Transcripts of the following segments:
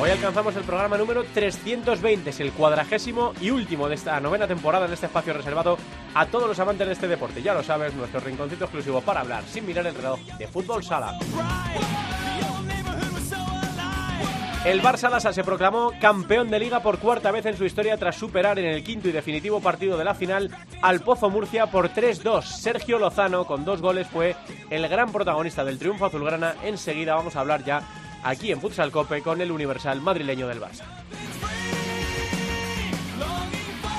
Hoy alcanzamos el programa número 320, es el cuadragésimo y último de esta novena temporada en este espacio reservado a todos los amantes de este deporte. Ya lo sabes, nuestro rinconcito exclusivo para hablar sin mirar el reloj de fútbol sala. El Barça Lassa se proclamó campeón de liga por cuarta vez en su historia tras superar en el quinto y definitivo partido de la final al Pozo Murcia por 3-2. Sergio Lozano, con dos goles, fue el gran protagonista del triunfo azulgrana. Enseguida vamos a hablar ya aquí en Futsal Cope con el universal madrileño del Barça.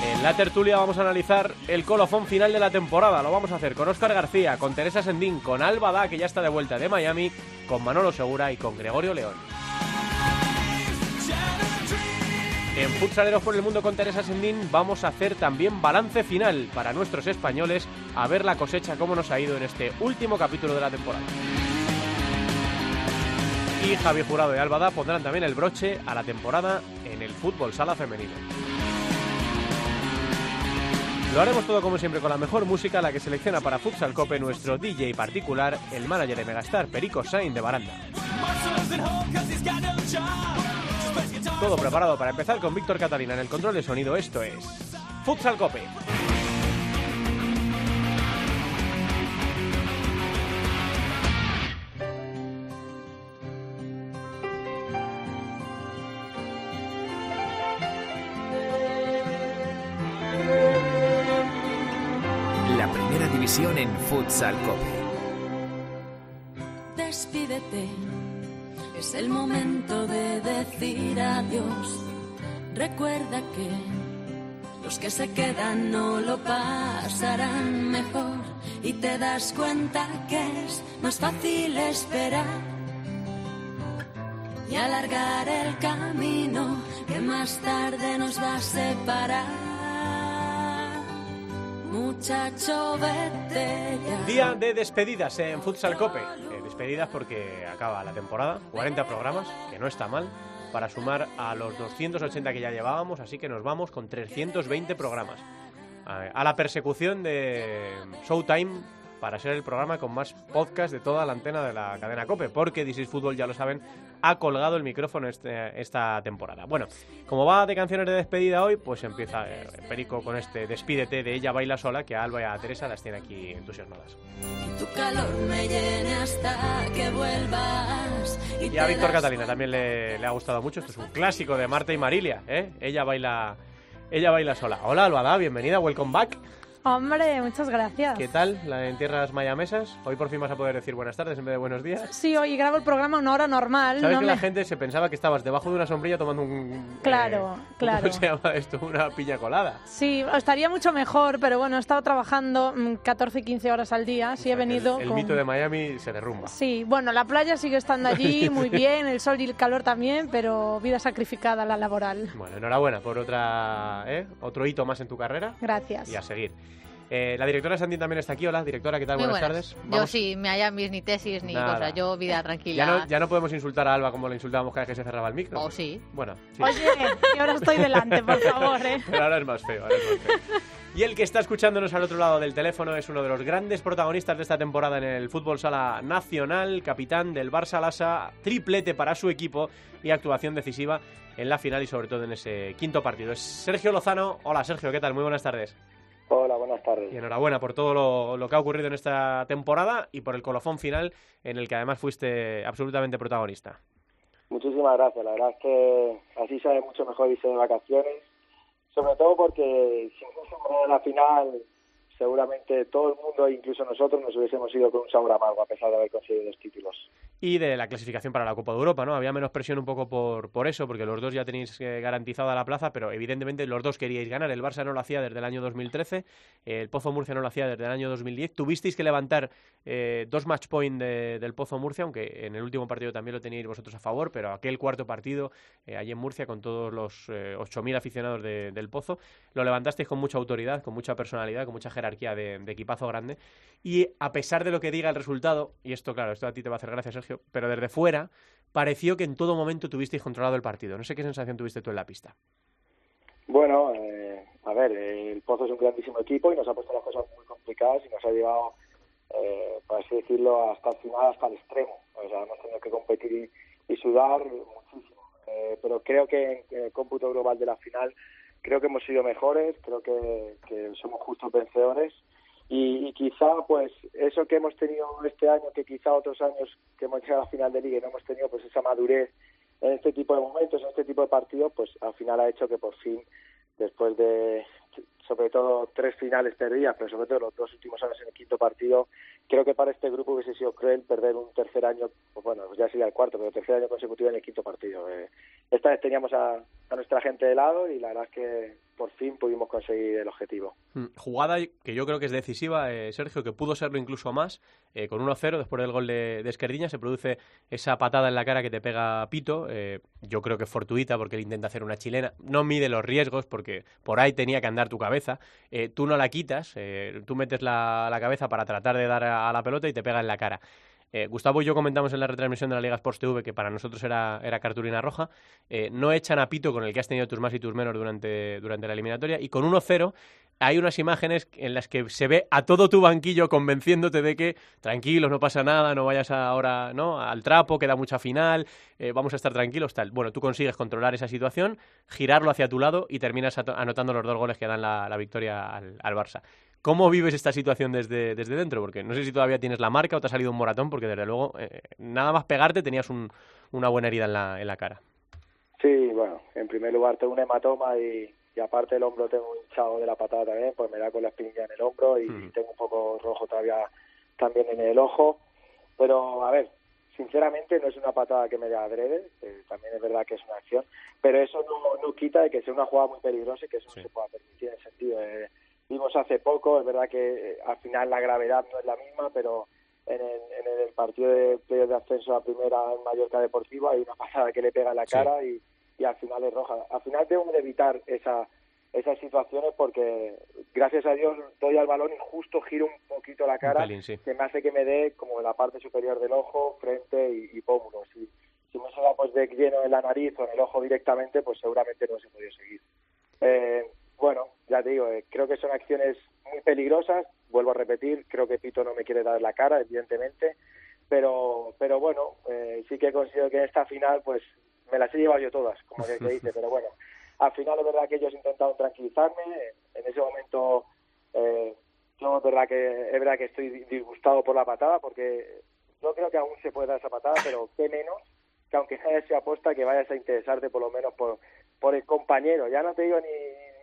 En la tertulia vamos a analizar el colofón final de la temporada. Lo vamos a hacer con Óscar García, con Teresa Sendín, con Alba Da, que ya está de vuelta de Miami, con Manolo Segura y con Gregorio León. En Futsaleros por el Mundo con Teresa Sendín vamos a hacer también balance final para nuestros españoles a ver la cosecha cómo nos ha ido en este último capítulo de la temporada. Y Javier Jurado y Albada pondrán también el broche a la temporada en el fútbol sala femenino. Lo haremos todo como siempre con la mejor música, la que selecciona para Futsal Cope nuestro DJ particular, el manager de Megastar, Perico Sain de Baranda. Todo preparado para empezar con Víctor Catalina en el control de sonido. Esto es Futsal Cope. En Futsal Cope. Despídete, es el momento de decir adiós. Recuerda que los que se quedan no lo pasarán mejor y te das cuenta que es más fácil esperar y alargar el camino que más tarde nos va a separar. Muchacho, vete. Día de despedidas en Futsal Cope. Eh, despedidas porque acaba la temporada, 40 programas, que no está mal, para sumar a los 280 que ya llevábamos, así que nos vamos con 320 programas. A a la persecución de Showtime para ser el programa con más podcast de toda la antena de la cadena Cope, porque This is Fútbol, ya lo saben, ha colgado el micrófono este- esta temporada. Bueno, como va de canciones de despedida hoy, pues empieza eh, Perico con este Despídete de Ella Baila Sola, que a Alba y a Teresa las tiene aquí entusiasmadas. Tu calor me llene hasta que vuelvas. Y, Y a Víctor Catalina también le, le ha gustado mucho. Esto es un clásico de Marta y Marilia, ¿eh? Ella baila, ella baila sola. Hola, Albada, bienvenida, welcome back. Hombre, muchas gracias. ¿Qué tal la en tierras mayamesas? Hoy por fin vas a poder decir buenas tardes en vez de buenos días. Sí, hoy grabo el programa una hora normal. ¿Sabes no que me- la gente se pensaba que estabas debajo de una sombrilla tomando un... Claro, eh, claro. ¿Cómo se llama esto? Una piña colada. Sí, estaría mucho mejor, pero bueno, he estado trabajando mm, 14 y 15 horas al día. Sí, he venido El, el con... mito de Miami se derrumba. Sí, bueno, la playa sigue estando allí muy bien, el sol y el calor también, pero vida sacrificada la laboral. Bueno, enhorabuena por otra, ¿eh? otro hito más en tu carrera Gracias. y a seguir. Eh, la directora Sandy también está aquí. Hola, directora, ¿qué tal? Muy buenas, buenas. tardes. Yo Vamos- sí, me Miamis, ni tesis, ni Nada. cosas. Yo vida tranquila. Ya no, ya no podemos insultar a Alba como le insultábamos cada vez que se cerraba el micro. Oh, sí. Bueno, sí. Oye, que ahora estoy delante, por favor, ¿eh? Pero ahora es más feo, ahora es más feo. Y el que está escuchándonos al otro lado del teléfono es uno de los grandes protagonistas de esta temporada en el fútbol sala nacional, capitán del Barça Lassa, triplete para su equipo y actuación decisiva en la final y sobre todo en ese quinto partido. Es Sergio Lozano. Hola Sergio, ¿qué tal? Muy buenas tardes. Hola, buenas tardes. Y enhorabuena por todo lo, lo que ha ocurrido en esta temporada y por el colofón final en el que además fuiste absolutamente protagonista. Muchísimas gracias. La verdad es que así sabe mucho mejor irse de vacaciones. Sobre todo porque si hubiésemos ganado la final, seguramente todo el mundo, incluso nosotros, nos hubiésemos ido con un sabor amargo a pesar de haber conseguido los títulos. y de la clasificación para la Copa de Europa, ¿no? Había menos presión un poco por, por eso, porque los dos ya tenéis eh, garantizada la plaza, pero evidentemente los dos queríais ganar. El Barça no lo hacía desde el año 2013, el Pozo Murcia no lo hacía desde el año 2010. Tuvisteis que levantar eh, dos match point del Pozo Murcia, aunque en el último partido también lo teníais vosotros a favor, pero aquel cuarto partido eh, allí en Murcia con todos los 8.000 aficionados del Pozo, lo levantasteis con mucha autoridad, con mucha personalidad, con mucha jerarquía de, de equipazo grande. Y a pesar de lo que diga el resultado, y esto claro, esto a ti te va a hacer gracia Sergio, pero desde fuera pareció que en todo momento tuvisteis controlado el partido. No sé qué sensación tuviste tú en la pista. Bueno, eh, a ver, el Pozo es un grandísimo equipo y nos ha puesto las cosas muy complicadas y nos ha llevado, eh, por así decirlo, hasta el final, hasta el extremo. O sea, hemos tenido que competir y, sudar muchísimo. Eh, pero creo que en el cómputo global de la final, creo que hemos sido mejores, creo que, que somos justos vencedores. Y, quizá pues eso que hemos tenido este año que quizá otros años que hemos llegado a la final de liga y no hemos tenido pues esa madurez en este tipo de momentos en este tipo de partidos pues al final ha hecho que por fin después de sobre todo tres finales perdidas pero sobre todo los dos últimos años en el quinto partido creo que para este grupo hubiese sido cruel perder un tercer año pues bueno ya sería el cuarto pero tercer año consecutivo en el quinto partido. Eh, esta vez teníamos a, a nuestra gente de lado y la verdad es que por fin pudimos conseguir el objetivo. Mm, jugada que yo creo que es decisiva, eh, Sergio, que pudo serlo incluso más. Eh, con 1-0, después del gol de, de, Esquerdiña, se produce esa patada en la cara que te pega Pito. Eh, yo creo que es fortuita porque él intenta hacer una chilena. No mide los riesgos porque por ahí tenía que andar tu cabeza. tú no la quitas, tú metes la, cabeza para tratar de dar a la pelota y te pega en la cara. Eh, Gustavo y yo comentamos en la retransmisión de la Liga Sports TV que para nosotros era, era cartulina roja. Eh, no echan a Pito con el que has tenido tus más y tus menos durante, durante la eliminatoria. Y con 1-0 hay unas imágenes en las que se ve a todo tu banquillo convenciéndote de que tranquilos, no pasa nada, no vayas ahora ¿no? al trapo, queda mucha final, eh, vamos a estar tranquilos, tal. Bueno, tú consigues controlar esa situación, girarlo hacia tu lado y terminas anotando los dos goles que dan la, victoria al, al Barça. ¿Cómo vives esta situación desde, desde dentro? Porque no sé si todavía tienes la marca o te ha salido un moratón, porque desde luego, eh, nada más pegarte tenías un, una buena herida en la, en la cara. Sí, bueno, en primer lugar tengo un hematoma y, y aparte el hombro tengo hinchado de la patada también, pues me da con la espinilla en el hombro y, hmm. tengo un poco rojo todavía también en el ojo. Pero, a ver, sinceramente no es una patada que me dé adrede, eh, también es verdad que es una acción, pero eso no, no quita de que sea una jugada muy peligrosa y que eso no se pueda permitir en el sentido de vimos hace poco, es verdad que eh, al final la gravedad no es la misma, pero en el, en el partido de de ascenso a primera en Mallorca Deportivo hay una pasada que le pega en la cara y, y al final es roja. Al final que evitar esa, esas situaciones porque gracias a Dios doy al balón y justo giro un poquito la cara que me hace que me dé como la parte superior del ojo, frente y, y pómulo. Si, si me se pues de lleno en la nariz o en el ojo directamente, pues seguramente no se podría seguir. Eh, bueno, ya te digo, eh, creo que son acciones muy peligrosas. Vuelvo a repetir, creo que Pito no me quiere dar la cara, evidentemente, pero, pero bueno, eh, sí que he conseguido que en esta final, pues me las he llevado yo todas, como que dice, pero bueno, al final es verdad que ellos intentaron tranquilizarme. En ese momento, eh, yo es verdad que es verdad que estoy disgustado por la patada, porque yo creo que aún se puede dar esa patada, pero qué menos que aunque nadie se apuesta que vayas a interesarte por lo menos por, por el compañero. Ya no te digo ni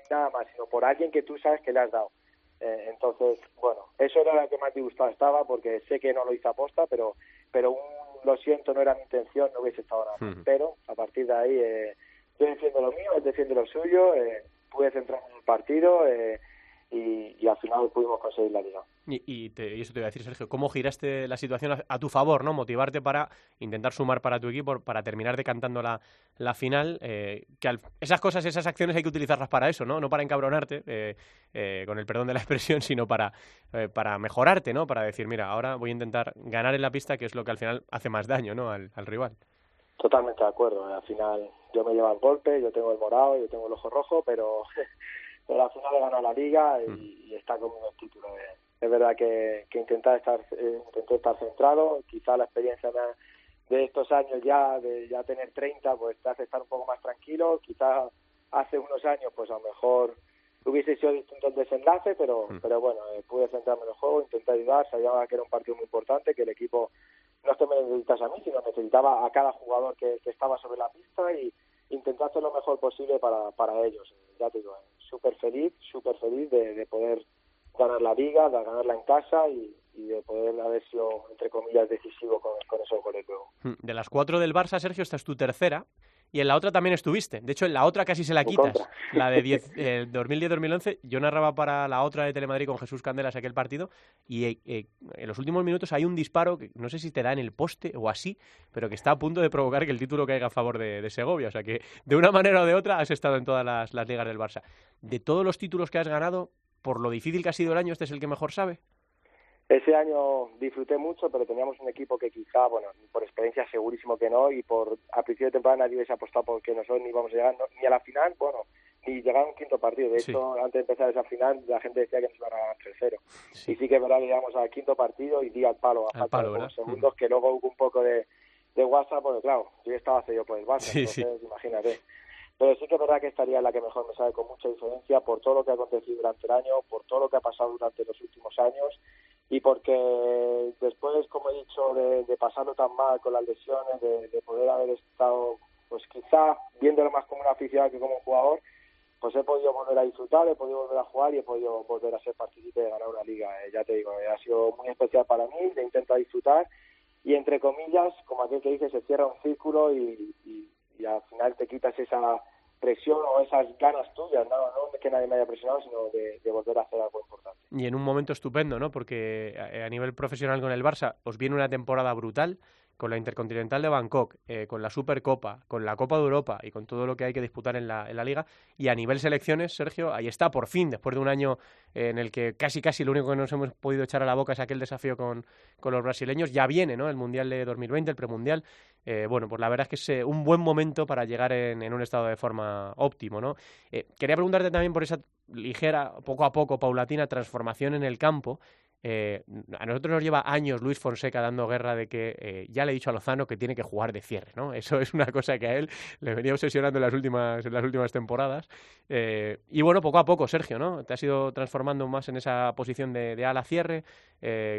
nada más, sino por alguien que tú sabes que le has dado. Eh, entonces, bueno, eso era lo que más disgustado estaba, porque sé que no lo hice aposta, pero, pero un, lo siento, no era mi intención, no hubiese estado nada. Pero a partir de ahí, eh, yo defiendo lo mío, él defiende lo suyo, eh, pude centrarme en el partido, eh, y, al final pudimos conseguir la liga. Y, y, eso te iba a decir, Sergio, ¿cómo giraste la situación a, tu favor, no? Motivarte para intentar sumar para tu equipo, para terminar decantando la, la final. Eh, que esas cosas, esas acciones hay que utilizarlas para eso, ¿no? No para encabronarte, eh, eh, con el perdón de la expresión, sino para, para mejorarte, ¿no? Para decir, mira, ahora voy a intentar ganar en la pista, que es lo que al final hace más daño, ¿no? Al, al rival. Totalmente de acuerdo. Al final yo me llevo el golpe, yo tengo el morado, yo tengo el ojo rojo, pero pero al final he ganado la liga y, mm. está conmigo el título. Es verdad que, que intentar estar, eh, intenté estar centrado, quizá la experiencia de estos años ya, de ya tener 30, pues te hace estar un poco más tranquilo, quizá hace unos años pues a lo mejor hubiese sido distinto el desenlace, pero, mm. pero bueno, eh, pude centrarme en el juego, intenté ayudar, sabía que era un partido muy importante, que el equipo no es que me necesitase a mí, sino necesitaba a cada jugador que, que estaba sobre la pista y intenté hacer lo mejor posible para, para ellos. Ya te digo, súper feliz, súper feliz de, poder ganar la liga, de ganarla en casa y, de poder haber sido, entre comillas, decisivo con, con esos goles luego. De las cuatro del Barça, Sergio, esta es tu tercera y en la otra también estuviste. De hecho, en la otra casi se la quitas. La de 2010-2011. Yo narraba para la otra de Telemadrid con Jesús Candelas aquel partido y eh, eh, en los últimos minutos hay un disparo que no sé si te da en el poste o así, pero que está a punto de provocar que el título caiga a favor de, Segovia. O sea que de una manera o de otra has estado en todas las, las ligas del Barça. De todos los títulos que has ganado, por lo difícil que ha sido el año, ¿este es el que mejor sabe? Ese año disfruté mucho, pero teníamos un equipo que quizá, bueno, por experiencia segurísimo que no, y por a principio de temporada nadie hubiese apostado porque nosotros ni íbamos a llegar ni a la final, bueno, ni llegar a un quinto partido. De hecho, antes de empezar esa final, la gente decía que nos iban a ganar 3-0. Y sí que es verdad que llegamos al quinto partido y di al palo, a falta de segundos, que luego hubo un poco de, de WhatsApp, porque claro, yo estaba cedido por el Barça, entonces imagínate. Pero sí que es verdad que estaría la que mejor me sabe con mucha diferencia por todo lo que ha acontecido durante el año, por todo lo que ha pasado durante los últimos años y porque después, como he dicho, de, pasarlo tan mal con las lesiones, de, poder haber estado, pues quizá viéndolo más como un aficionado que como un jugador, pues he podido volver a disfrutar, he podido volver a jugar y he podido volver a ser partícipe de ganar una liga. Eh, ya te digo, eh, ha sido muy especial para mí, de intento disfrutar y entre comillas, como aquel que dice, se cierra un círculo y, y al final te quitas esa presión o esas ganas tuyas, no, no que nadie me haya presionado, sino de, volver a hacer algo importante. Y en un momento estupendo, ¿no? Porque a, nivel profesional con el Barça os viene una temporada brutal, con la Intercontinental de Bangkok, eh, con la Supercopa, con la Copa de Europa y con todo lo que hay que disputar en la, en la liga. Y a nivel selecciones, Sergio, ahí está, por fin, después de un año en el que casi casi lo único que nos hemos podido echar a la boca es aquel desafío con, con los brasileños, ya viene, ¿no? El Mundial de 2020, el premundial. Eh, bueno, pues la verdad es que es eh, un buen momento para llegar en, en, un estado de forma óptimo, ¿no? quería preguntarte también por esa ligera, poco a poco, paulatina transformación en el campo eh, a nosotros nos lleva años Luis Fonseca dando guerra de que eh, ya le he dicho a Lozano que tiene que jugar de cierre, ¿no? Eso es una cosa que a él le venía obsesionando en las últimas, en las últimas temporadas. Eh, y bueno, poco a poco, Sergio, ¿no? Te has ido transformando más en esa posición de, ala cierre,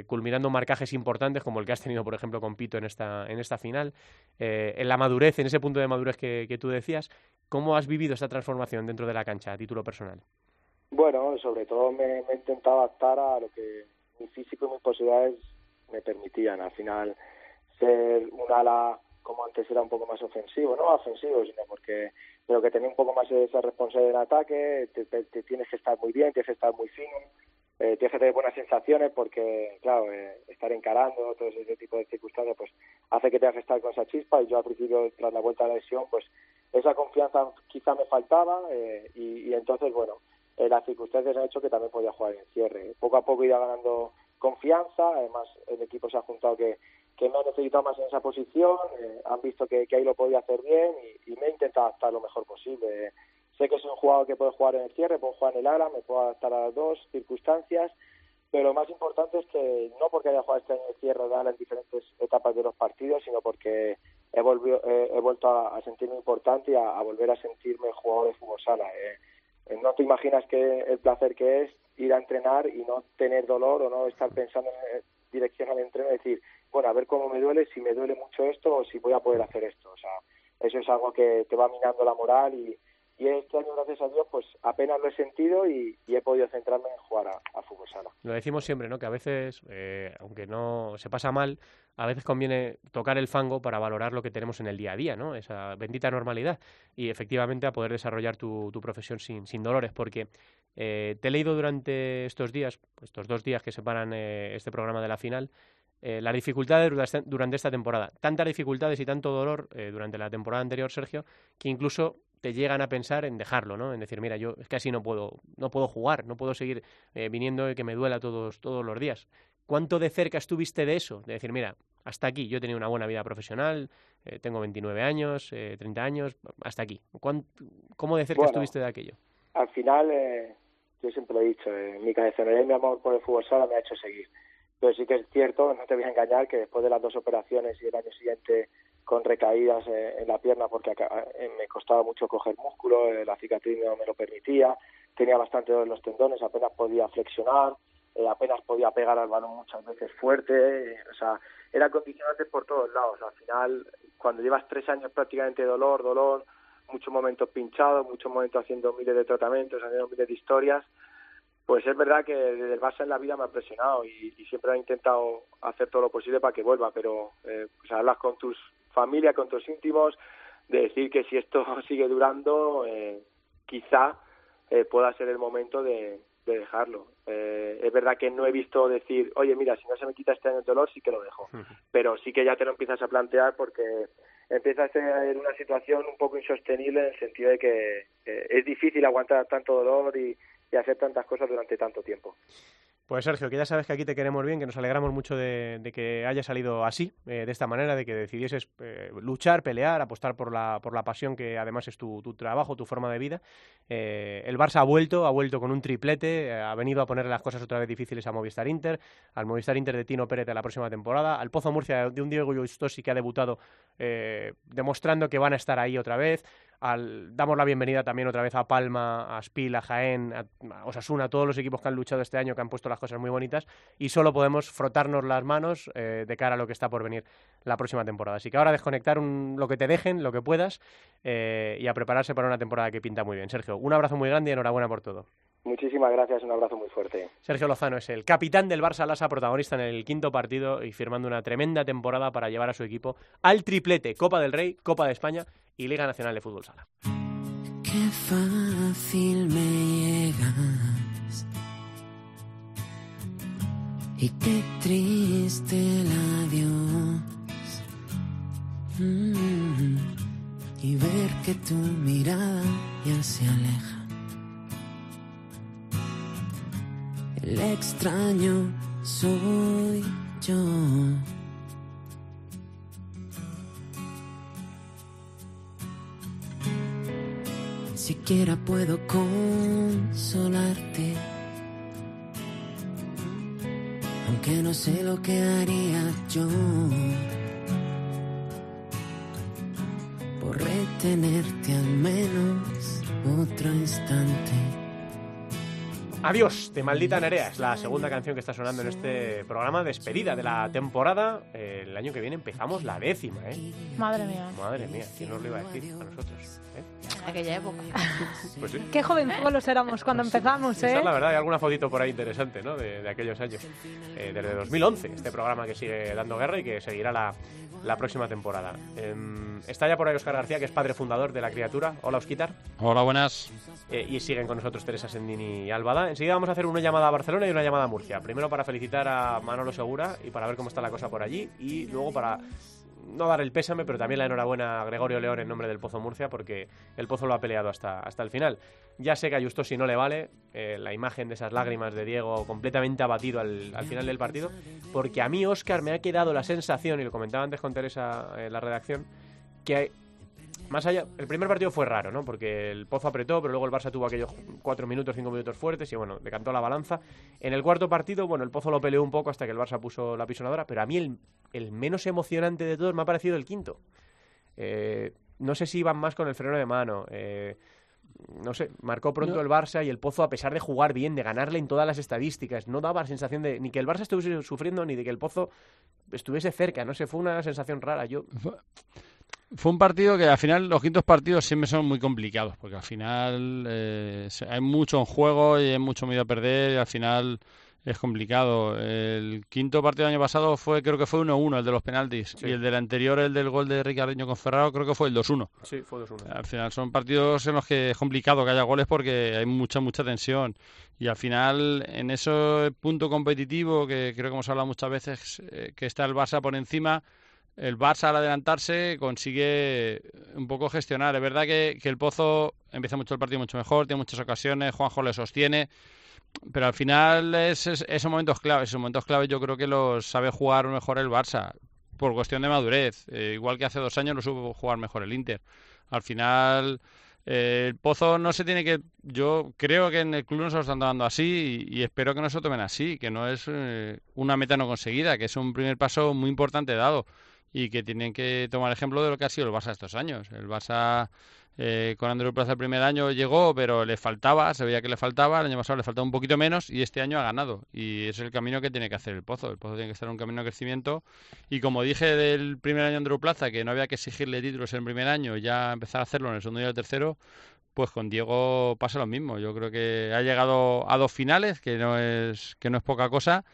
culminando marcajes importantes como el que has tenido, por ejemplo, con Pito en esta, en esta final. en la madurez, en ese punto de madurez que, tú decías, ¿cómo has vivido esta transformación dentro de la cancha a título personal? Bueno, sobre todo me, me he intentado adaptar a lo que mi físico y mis posibilidades me permitían al final ser un ala como antes era un poco más ofensivo, no ofensivo, sino porque pero que tenía un poco más esa responsabilidad en ataque, te, tienes que estar muy bien, tienes que estar muy fino, eh, tienes que tener buenas sensaciones porque, claro, eh, estar encarando todo ese tipo de circunstancias pues hace que tengas que estar con esa chispa. Y yo al principio, tras la vuelta a la lesión, pues esa confianza quizá me faltaba eh, y entonces, bueno, eh, las circunstancias han hecho que también podía jugar en cierre. Poco a poco iba ganando confianza, además el equipo se ha juntado que, que me ha necesitado más en esa posición, eh, han visto que, ahí lo podía hacer bien y, me he intentado adaptar lo mejor posible. sé que soy un jugador que puede jugar en el cierre, puedo jugar en el ala, me puedo adaptar a las dos circunstancias, pero lo más importante es que no porque haya jugado este año el cierre de en diferentes etapas de los partidos, sino porque he, he vuelto a, sentirme importante y a, volver a sentirme jugador de fútbol sala. Eh, no te imaginas que el placer que es ir a entrenar y no tener dolor o no estar pensando en dirección al entreno decir, bueno, a ver cómo me duele, si me duele mucho esto o si voy a poder hacer esto. O sea, eso es algo que te va minando la moral y, y este año, gracias a Dios, pues apenas lo he sentido y, he podido centrarme en jugar a, fútbol sala. Lo decimos siempre, ¿no? Que a veces, eh, aunque no se pasa mal, a veces conviene tocar el fango para valorar lo que tenemos en el día a día, ¿no? Esa bendita normalidad y efectivamente a poder desarrollar tu, profesión sin, dolores, porque eh, te he leído durante estos días, estos dos días que separan eh, este programa de la final, eh, las dificultades durante esta temporada. Tantas dificultades y tanto dolor durante la temporada anterior, Sergio, que incluso te llegan a pensar en dejarlo, ¿no? En decir, mira, yo es que así no puedo, no puedo jugar, no puedo seguir eh, viniendo y que me duela todos, todos los días. ¿Cuánto de cerca estuviste de eso? De decir, mira, hasta aquí, yo he tenido una buena vida profesional, eh, tengo 29 años, eh, 30 años, hasta aquí. ¿Cómo de cerca estuviste de aquello? Al final, eh, yo siempre lo he dicho, mi y mi amor por el fútbol sala me ha hecho seguir. Pero sí que es cierto, no te voy a engañar, que después de las dos operaciones y el año siguiente con recaídas eh, en la pierna porque eh, me costaba mucho coger músculo, eh, la cicatriz no me lo permitía, tenía bastante dolor en los tendones, apenas podía flexionar, apenas podía pegar al balón muchas veces fuerte, o sea, era condicionante por todos lados. Al final, cuando llevas tres años prácticamente dolor, dolor, muchos momentos pinchados, muchos momentos haciendo miles de tratamientos, haciendo miles de historias, pues es verdad que desde el Barça en la vida me ha presionado y, siempre he intentado hacer todo lo posible para que vuelva, pero eh, pues hablas con tus familia, con tus íntimos, de decir que si esto sigue durando, eh, quizá eh, pueda ser el momento de, dejarlo. Eh, es verdad que no he visto decir, oye, mira, si no se me quita este año el dolor, sí que lo dejo. Pero sí que ya te lo empiezas a plantear porque empieza a ser una situación un poco insostenible en el sentido de que es difícil aguantar tanto dolor y, y hacer tantas cosas durante tanto tiempo. Pues Sergio, que ya sabes que aquí te queremos bien, que nos alegramos mucho de, que haya salido así, eh, de esta manera, de que decidieses eh, luchar, pelear, apostar por la, por la pasión que además es tu, trabajo, tu forma de vida. Eh, el Barça ha vuelto, ha vuelto con un triplete, ha venido a ponerle las cosas otra vez difíciles a Movistar Inter, al Movistar Inter de Tino Pérez de la próxima temporada, al Pozo Murcia de un Diego Justosi que ha debutado demostrando que van a estar ahí otra vez, damos la bienvenida también otra vez a Palma, a Spil, a Jaén, a, Osasuna, a todos los equipos que han luchado este año, que han puesto las cosas muy bonitas y solo podemos frotarnos las manos eh, de cara a lo que está por venir la próxima temporada. Así que ahora desconectar lo que te dejen, lo que puedas eh, y a prepararse para una temporada que pinta muy bien. Sergio, un abrazo muy grande y enhorabuena por todo. Muchísimas gracias, un abrazo muy fuerte. Sergio Lozano es el capitán del Barça Lasa, protagonista en el quinto partido y firmando una tremenda temporada para llevar a su equipo al triplete Copa del Rey, Copa de España y Liga Nacional de Fútbol Sala. Qué fácil me llegas y qué triste el adiós. Mm, y ver que tu mirada ya se aleja. El extraño soy yo. Siquiera puedo consolarte. Aunque no sé lo que haría yo por retenerte al menos otro instante. Adiós de Maldita Nerea, es la segunda canción que está sonando en este programa, despedida de la temporada. el año que viene empezamos la décima, ¿eh? Madre mía. Madre mía, ¿quién nos lo iba a decir a nosotros? ¿eh? Aquella época. Pues sí. Qué jovenzuelos éramos cuando empezamos, ¿eh? Esa es la verdad, hay alguna fotito por ahí interesante, ¿no? De, aquellos años. Eh, desde 2011, este programa que sigue dando guerra y que seguirá la, la próxima temporada. Em, está ya por ahí Oscar García, que es padre fundador de La Criatura. Hola, Osquitar. Hola, buenas. Eh, y siguen con nosotros Teresa Sendini y Albada. Enseguida vamos a hacer una llamada a Barcelona y una llamada a Murcia. Primero para felicitar a Manolo Segura y para ver cómo está la cosa por allí. Y luego para no dar el pésame, pero también la enhorabuena a Gregorio León en nombre del Pozo Murcia, porque el Pozo lo ha peleado hasta, hasta el final. Ya sé que a Justo si no le vale eh, la imagen de esas lágrimas de Diego completamente abatido al, al, final del partido, porque a mí, Oscar, me ha quedado la sensación, y lo comentaba antes con Teresa en la redacción, que más allá, el primer partido fue raro, ¿no? Porque el Pozo apretó, pero luego el Barça tuvo aquellos cuatro minutos, cinco minutos fuertes y bueno, decantó la balanza. En el cuarto partido, bueno, el Pozo lo peleó un poco hasta que el Barça puso la pisonadora, pero a mí el, el menos emocionante de todos me ha parecido el quinto. Eh, no sé si iban más con el freno de mano. Eh, no sé, marcó pronto el Barça y el Pozo, a pesar de jugar bien, de ganarle en todas las estadísticas, no daba la sensación de ni que el Barça estuviese sufriendo ni de que el Pozo estuviese cerca, no sé, fue una sensación rara. Yo fue un partido que al final los quintos partidos siempre son muy complicados, porque al final eh, hay mucho en juego y hay mucho miedo a perder y al final es complicado. El quinto partido del año pasado fue, creo que fue 1-1, el de los penaltis. Y el del anterior, el del gol de Ricardo con Ferraro, creo que fue el 2-1. Sí, fue 2-1. Al final son partidos en los que es complicado que haya goles porque hay mucha, mucha tensión. Y al final, en ese punto competitivo que creo que hemos hablado muchas veces, eh, que está el Barça por encima, el Barça al adelantarse consigue un poco gestionar. Es verdad que, el Pozo empieza mucho el partido mucho mejor, tiene muchas ocasiones, Juanjo le sostiene, pero al final es, esos momentos claves, esos momentos claves yo creo que los sabe jugar mejor el Barça, por cuestión de madurez. Eh, igual que hace dos años lo supo jugar mejor el Inter. Al final... Eh, el Pozo no se tiene que. Yo creo que en el club nos lo están dando así y, espero que no se lo tomen así, que no es eh, una meta no conseguida, que es un primer paso muy importante dado y que tienen que tomar ejemplo de lo que ha sido el Barça estos años. El Barça eh, con Andrés Plaza el primer año llegó, pero le faltaba, se veía que le faltaba, el año pasado le faltaba un poquito menos y este año ha ganado. Y es el camino que tiene que hacer el Pozo. El Pozo tiene que estar en un camino de crecimiento. Y como dije del primer año Andrés Plaza, que no había que exigirle títulos en el primer año, ya empezar a hacerlo en el segundo y el tercero, pues con Diego pasa lo mismo. Yo creo que ha llegado a dos finales, que no es, que no es poca cosa,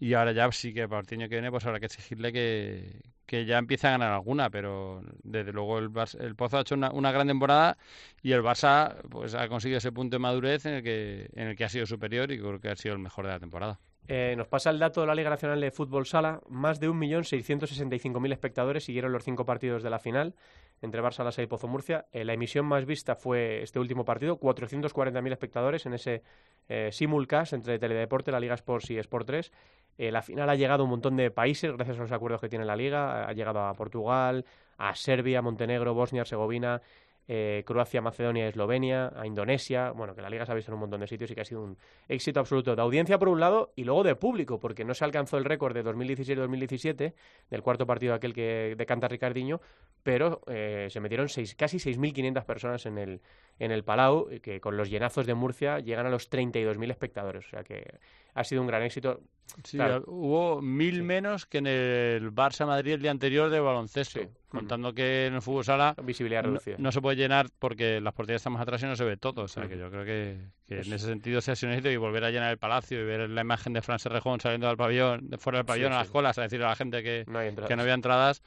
y ahora ya sí que para el año que viene pues habrá que exigirle que, que ya empiece a ganar alguna, pero desde luego el, el Pozo ha hecho una, una, gran temporada y el Barça pues ha conseguido ese punto de madurez en el que en el que ha sido superior y creo que ha sido el mejor de la temporada. Eh, nos pasa el dato de la Liga Nacional de Fútbol Sala. Más de 1.665.000 espectadores siguieron los cinco partidos de la final entre Barça, y Pozo Murcia. Eh, la emisión más vista fue este último partido, 440.000 espectadores en ese eh, simulcast entre Teledeporte, la Liga Sports y Sport 3. Eh, la final ha llegado a un montón de países gracias a los acuerdos que tiene la Liga. Ha llegado a Portugal, a Serbia, Montenegro, Bosnia, Herzegovina, eh, Croacia, Macedonia, Eslovenia, a Indonesia, bueno, que la liga se ha visto en un montón de sitios y que ha sido un éxito absoluto de audiencia por un lado y luego de público, porque no se alcanzó el récord de 2016-2017 del cuarto partido aquel que decanta Ricardiño, pero eh, se metieron seis, casi 6.500 personas en el, en el Palau, que con los llenazos de Murcia llegan a los 32.000 espectadores, o sea que ha sido un gran éxito. Sí, hubo mil menos que en el Barça Madrid el día anterior de baloncesto, contando que en el fútbol sala visibilidad reducida. No, se puede llenar porque las porterías están más atrás y no se ve todo, o sea que yo creo que, en ese sentido se ha sido y volver a llenar el palacio y ver la imagen de Fran Serrejón saliendo del pabellón, de fuera del pabellón a las colas a decirle a la gente que que no había entradas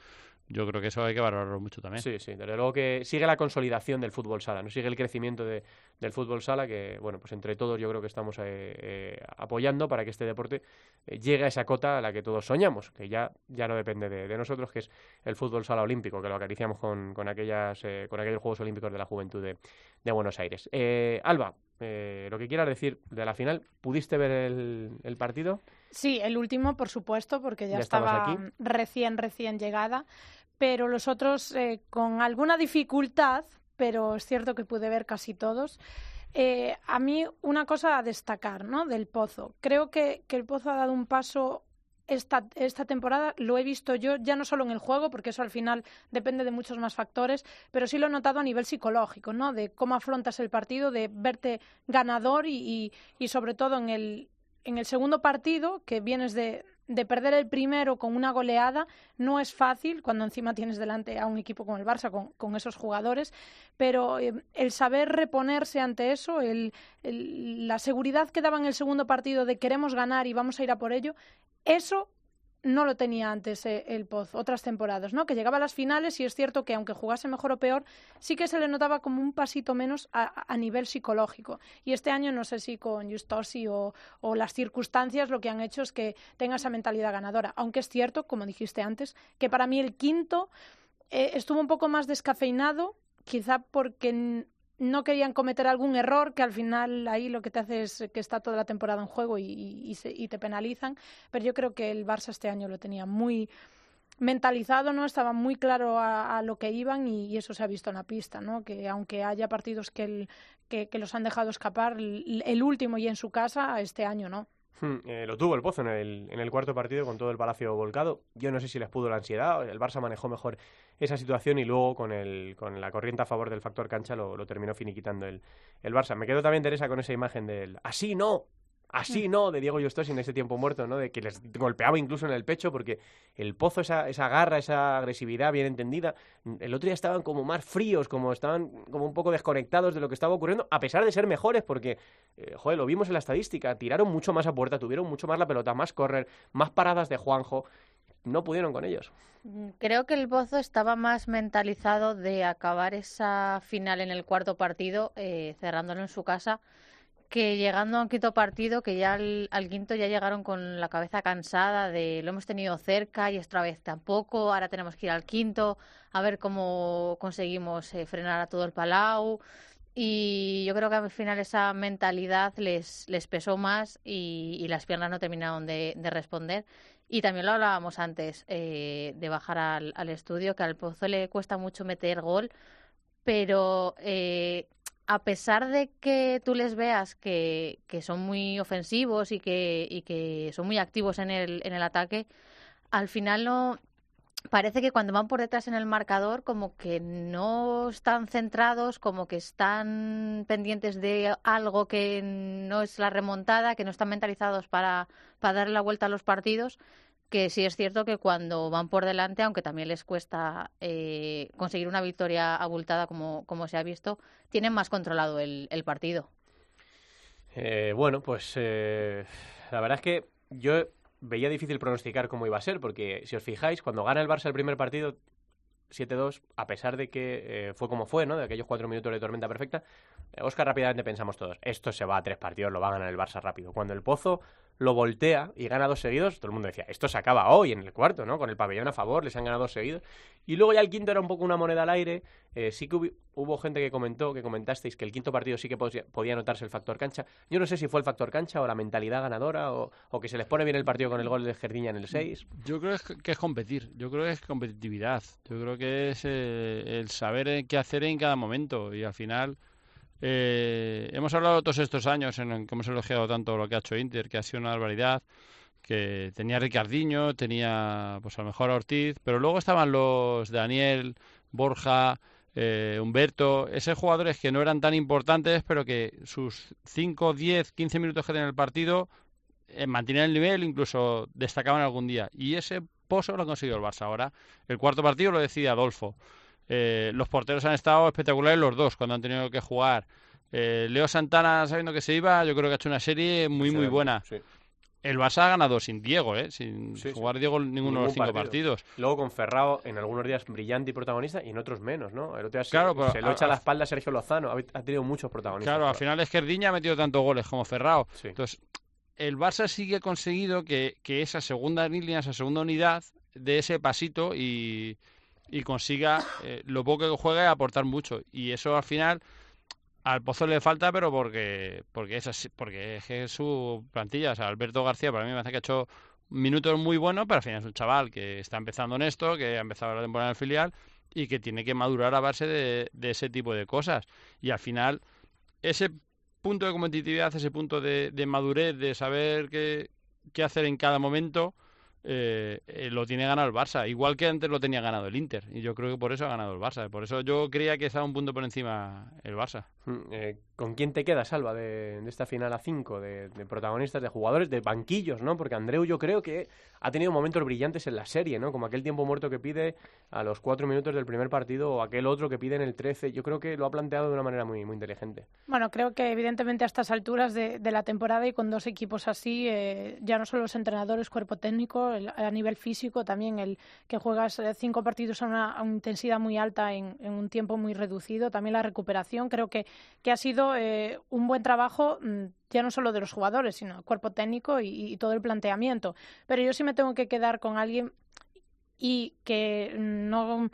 yo creo que eso hay que valorarlo mucho también. Sí, sí, desde luego que sigue la consolidación del fútbol sala, no sigue el crecimiento de, del fútbol sala, que bueno, pues entre todos yo creo que estamos eh, eh, apoyando para que este deporte eh, llegue a esa cota a la que todos soñamos, que ya, ya no depende de, nosotros, que es el fútbol sala olímpico, que lo acariciamos con, con, aquellas, con aquellos Juegos Olímpicos de la Juventud de, de Buenos Aires. Alba, lo que quieras decir de la final, ¿pudiste ver el, el partido? Sí, el último, por supuesto, porque ya, estaba recién, recién llegada pero los otros eh, con alguna dificultad, pero es cierto que pude ver casi todos. Eh, a mí una cosa a destacar ¿no? del Pozo. Creo que, que el Pozo ha dado un paso esta, esta, temporada lo he visto yo, ya no solo en el juego, porque eso al final depende de muchos más factores, pero sí lo he notado a nivel psicológico, ¿no? De cómo afrontas el partido, de verte ganador y, y, sobre todo en el, en el segundo partido, que vienes de, de perder el primero con una goleada no es fácil cuando encima tienes delante a un equipo como el Barça con, esos jugadores, pero eh, el saber reponerse ante eso, el, la seguridad que daba en el segundo partido de queremos ganar y vamos a ir a por ello, eso no lo tenía antes eh, el Poz, otras temporadas, ¿no? Que llegaba a las finales y es cierto que aunque jugase mejor o peor, sí que se le notaba como un pasito menos a, nivel psicológico. Y este año no sé si con Justosi o, o, las circunstancias lo que han hecho es que tenga esa mentalidad ganadora. Aunque es cierto, como dijiste antes, que para mí el quinto eh, estuvo un poco más descafeinado, quizá porque no querían cometer algún error que al final ahí lo que te hace es que está toda la temporada en juego y, te penalizan. Pero yo creo que el Barça este año lo tenía muy mentalizado, ¿no? Estaba muy claro a, lo que iban y, eso se ha visto en la pista, ¿no? Que aunque haya partidos que, que, los han dejado escapar, el, último y en su casa, este año no. Hmm, eh, lo tuvo el Pozo en el, en el cuarto partido con todo el palacio volcado. Yo no sé si les pudo la ansiedad, el Barça manejó mejor esa situación y luego con, el, con la corriente a favor del factor cancha lo, lo terminó finiquitando el, el Barça. Me quedo también, Teresa, con esa imagen del así no, Así, ¿no? De Diego Justosi en ese tiempo muerto, ¿no? De que les golpeaba incluso en el pecho porque el pozo, esa, esa garra, esa agresividad bien entendida, el otro día estaban como más fríos, como estaban como un poco desconectados de lo que estaba ocurriendo, a pesar de ser mejores porque, eh, joder, lo vimos en la estadística, tiraron mucho más a puerta, tuvieron mucho más la pelota, más correr, más paradas de Juanjo, no pudieron con ellos. Mm, creo que el Pozo estaba más mentalizado de acabar esa final en el cuarto partido, eh, cerrándolo en su casa, que llegando a un quinto partido, que ya al, quinto ya llegaron con la cabeza cansada de lo hemos tenido cerca y esta vez tampoco, ahora tenemos que ir al quinto a ver cómo conseguimos eh, frenar a todo el Palau. Y yo creo que al final esa mentalidad les, les pesó más y, las piernas no terminaron de, responder. Y también lo hablábamos antes eh, de bajar al, al, estudio, que al Pozo le cuesta mucho meter gol, pero eh, a pesar de que tú les veas que, que son muy ofensivos y que, y que son muy activos en el, en el ataque, al final no parece que cuando van por detrás en el marcador como que no están centrados, como que están pendientes de algo que no es la remontada, que no están mentalizados para, para darle la vuelta a los partidos que sí es cierto que cuando van por delante, aunque también les cuesta eh, conseguir una victoria abultada como, como se ha visto, tienen más controlado el, partido. Eh, bueno, pues eh, la verdad es que yo veía difícil pronosticar cómo iba a ser, porque si os fijáis, cuando gana el Barça el primer partido, 7-2, a pesar de que fue como fue, ¿no? De aquellos cuatro minutos de tormenta perfecta, Oscar rápidamente pensamos todos, esto se va a tres partidos, lo va a ganar el Barça rápido. Cuando el Pozo lo voltea y gana dos seguidos, todo el mundo decía, esto se acaba hoy en el cuarto, ¿no? Con el pabellón a favor, les han ganado dos seguidos. Y luego ya el quinto era un poco una moneda al aire. Eh, sí que hubo, gente que comentó, que comentasteis, que el quinto partido sí que podía, notarse el factor cancha. Yo no sé si fue el factor cancha o la mentalidad ganadora o, que se les pone bien el partido con el gol de Gerdiña en el 6. Yo creo que es competir, yo creo que es competitividad, yo creo que es eh, el saber qué hacer en cada momento y al final eh, hemos hablado todos estos años en que hemos elogiado tanto lo que ha hecho Inter, que ha sido una barbaridad, que tenía Ricardiño, tenía pues a lo mejor Ortiz, pero luego estaban los Daniel, Borja, eh, Humberto, esos jugadores que no eran tan importantes, pero que sus 5, 10, 15 minutos que tenían el partido eh, mantenían el nivel, incluso destacaban algún día. Y ese pozo lo ha conseguido el Barça ahora. El cuarto partido lo decide Adolfo. Eh, los porteros han estado espectaculares los dos cuando han tenido que jugar. Eh, Leo Santana, sabiendo que se iba, yo creo que ha hecho una serie muy, muy buena. El Barça ha ganado sin Diego, ¿eh? sin jugar Diego ninguno de los cinco partidos. Luego con Ferrao en algunos días brillante y protagonista y en otros menos, ¿no? El otro día claro, se, lo echa a la espalda Sergio Lozano, ha, tenido muchos protagonistas. Claro, al final Esquerdiña ha metido tantos goles como Ferrao. Entonces, el Barça sí que ha conseguido que, que esa segunda línea, esa segunda unidad, de ese pasito y, y consiga eh, lo poco que juegue aportar mucho. Y eso al final al Pozo le falta, pero porque porque es así, porque es, su plantilla. O sea, Alberto García para mí me hace que ha hecho minutos muy buenos, pero al final es un chaval que está empezando en esto, que ha empezado la temporada en el filial y que tiene que madurar a base de, de ese tipo de cosas. Y al final, ese punto de competitividad, ese punto de, de madurez, de saber qué, qué hacer en cada momento, eh, eh, lo tiene ganado el Barça, igual que antes lo tenía ganado el Inter, y yo creo que por eso ha ganado el Barça, por eso yo creía que estaba un punto por encima el Barça. Mm, eh, ¿Con quién te queda, Salva, de, esta final a 5, de, protagonistas, de jugadores, de banquillos, ¿no? Porque Andreu yo creo que ha tenido momentos brillantes en la serie, ¿no? Como aquel tiempo muerto que pide a los 4 minutos del primer partido o aquel otro que pide en el 13. Yo creo que lo ha planteado de una manera muy, muy inteligente. Bueno, creo que evidentemente a estas alturas de, la temporada y con dos equipos así, eh, ya no solo los entrenadores, cuerpo técnico, a nivel físico también el que juegas eh, cinco partidos a una, intensidad muy alta en, un tiempo muy reducido, también la recuperación, creo que, que ha sido eh, un buen trabajo mm, ya no solo de los jugadores, sino el cuerpo técnico y, todo el planteamiento. Pero yo sí me tengo que quedar con alguien y que no...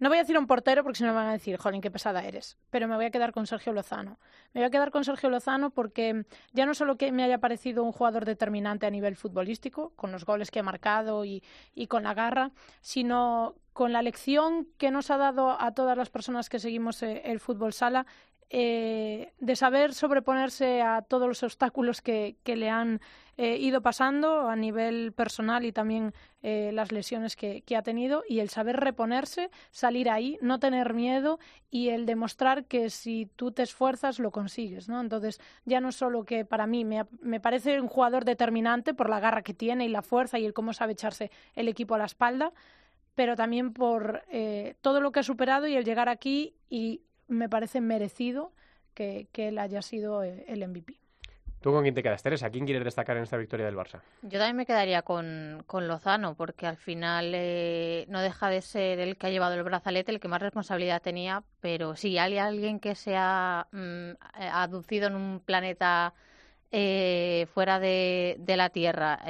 No voy a decir un portero porque si no me van a decir, jolín, qué pesada eres. Pero me voy a quedar con Sergio Lozano. Me voy a quedar con Sergio Lozano porque ya no solo que me haya parecido un jugador determinante a nivel futbolístico, con los goles que ha marcado y, y con la garra, sino con la lección que nos ha dado a todas las personas que seguimos eh, el fútbol sala eh, de saber sobreponerse a todos los obstáculos que, le han eh, ido pasando a nivel personal y también eh, las lesiones que, ha tenido y el saber reponerse, salir ahí, no tener miedo y el demostrar que si tú te esfuerzas lo consigues, ¿no? Entonces ya no solo que para mí me, me parece un jugador determinante por la garra que tiene y la fuerza y el cómo sabe echarse el equipo a la espalda, pero también por todo lo que ha superado y el llegar aquí y me parece merecido que, él haya sido eh, el MVP. ¿Tú con quién te quedas, Teresa? ¿Quién quieres destacar en esta victoria del Barça? Yo también me quedaría con, Lozano, porque al final eh, no deja de ser el que ha llevado el brazalete, el que más responsabilidad tenía, pero sí, hay alguien que se ha mm, aducido en un planeta eh, fuera de, de, la Tierra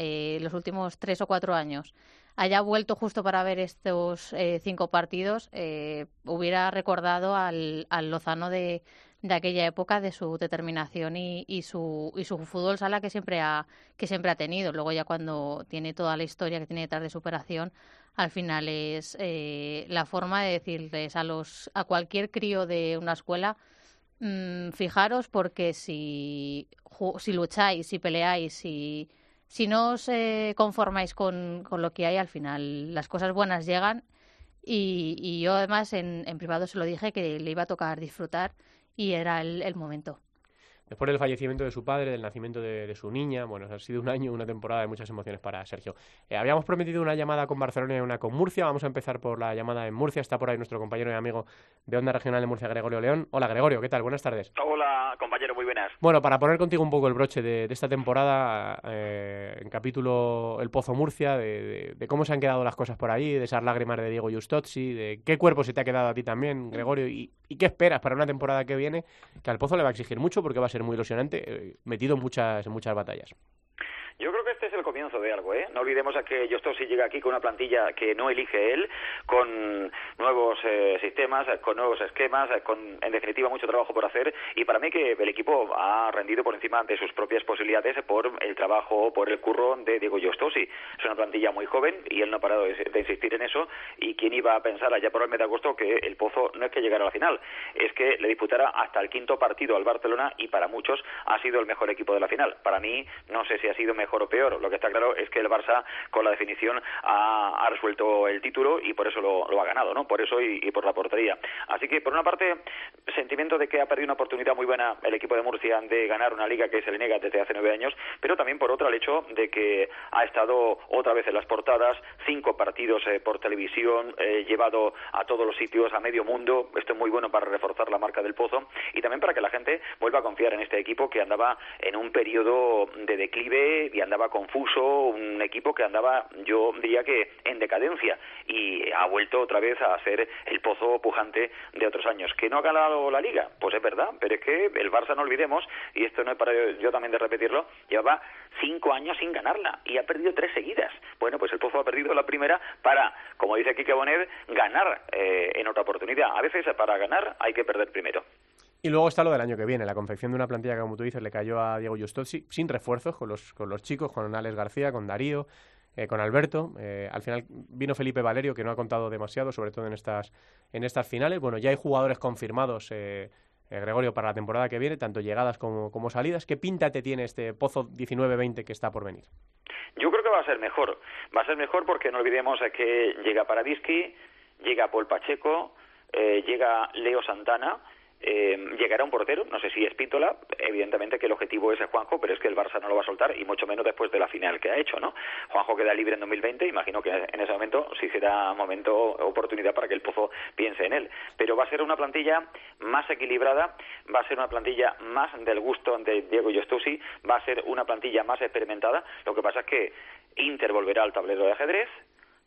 los últimos tres o cuatro años haya vuelto justo para ver estos eh, cinco partidos, eh, hubiera recordado al, Lozano de, aquella época, de su determinación y, su, y su fútbol sala que siempre, ha, que siempre ha tenido. Luego ya cuando tiene toda la historia que tiene detrás de superación, al final es eh, la forma de decirles a, los, a cualquier crío de una escuela, mm, fijaros porque si, si lucháis, si peleáis, si si no os conformáis con, con, lo que hay, al final las cosas buenas llegan. Y, yo además en, en, privado se lo dije que le iba a tocar disfrutar y era el, el momento. Después del fallecimiento de su padre, del nacimiento de, su niña. Bueno, ha sido un año, una temporada de muchas emociones para Sergio. Eh, habíamos prometido una llamada con Barcelona y una con Murcia. Vamos a empezar por la llamada en Murcia. Está por ahí nuestro compañero y amigo de Onda Regional de Murcia, Gregorio León. Hola, Gregorio, ¿qué tal? Buenas tardes. Hola, compañero, muy buenas. Bueno, para poner contigo un poco el broche de, esta temporada, eh, en capítulo El Pozo Murcia, de, cómo se han quedado las cosas por ahí, de esas lágrimas de Diego Justozzi, de qué cuerpo se te ha quedado a ti también, Gregorio, y, y qué esperas para una temporada que viene, que al Pozo le va a exigir mucho porque va a ser muy ilusionante, eh, metido en muchas, en muchas batallas. Yo creo que este es el comienzo de algo, ¿eh? No olvidemos a que si llega aquí con una plantilla que no elige él, con nuevos eh, sistemas, con nuevos esquemas, con, en definitiva, mucho trabajo por hacer. Y para mí que el equipo ha rendido por encima de sus propias posibilidades por el trabajo, por el curro de Diego Yostosi. Es una plantilla muy joven y él no ha parado de, insistir en eso. Y quién iba a pensar allá por el mes de agosto que el Pozo no es que llegara a la final, es que le disputara hasta el quinto partido al Barcelona y para muchos ha sido el mejor equipo de la final. Para mí, no sé si ha sido mejor o peor. Lo que está claro es que el Barça, con la definición, ha, resuelto el título y por eso lo, ha ganado, ¿no? Por eso y, por la portería. Así que, por una parte, sentimiento de que ha perdido una oportunidad muy buena el equipo de Murcia de ganar una liga que se le niega desde hace nueve años, pero también por otra el hecho de que ha estado otra vez en las portadas, cinco partidos eh, por televisión, eh, llevado a todos los sitios, a medio mundo. Esto es muy bueno para reforzar la marca del Pozo y también para que la gente vuelva a confiar en este equipo que andaba en un periodo de declive y andaba confuso, un equipo que andaba, yo diría que en decadencia y ha vuelto otra vez a ser el pozo pujante de otros años. ¿Que no ha ganado la liga? Pues es verdad, pero es que el Barça, no olvidemos, y esto no es para yo también de repetirlo, llevaba cinco años sin ganarla y ha perdido tres seguidas. Bueno, pues el pozo ha perdido la primera para, como dice Kike Bonet, ganar eh, en otra oportunidad. A veces para ganar hay que perder primero. Y luego está lo del año que viene, la confección de una plantilla que, como tú dices, le cayó a Diego Justozzi sin refuerzos con los, con los chicos, con Alex García, con Darío, eh, con Alberto. Eh, al final vino Felipe Valerio, que no ha contado demasiado, sobre todo en estas, en estas finales. Bueno, ya hay jugadores confirmados, eh, Gregorio, para la temporada que viene, tanto llegadas como, como salidas. ¿Qué pinta te tiene este Pozo 19-20 que está por venir? Yo creo que va a ser mejor. Va a ser mejor porque no olvidemos que llega Paradisky, llega Paul Pacheco, llega Leo Santana eh, llegará un portero, no sé si es Pítola, evidentemente que el objetivo es Juanjo, pero es que el Barça no lo va a soltar y mucho menos después de la final que ha hecho, ¿no? Juanjo queda libre en 2020, imagino que en ese momento sí será momento, oportunidad para que el Pozo piense en él, pero va a ser una plantilla más equilibrada, va a ser una plantilla más del gusto de Diego Yostusi, va a ser una plantilla más experimentada, lo que pasa es que Inter volverá al tablero de ajedrez,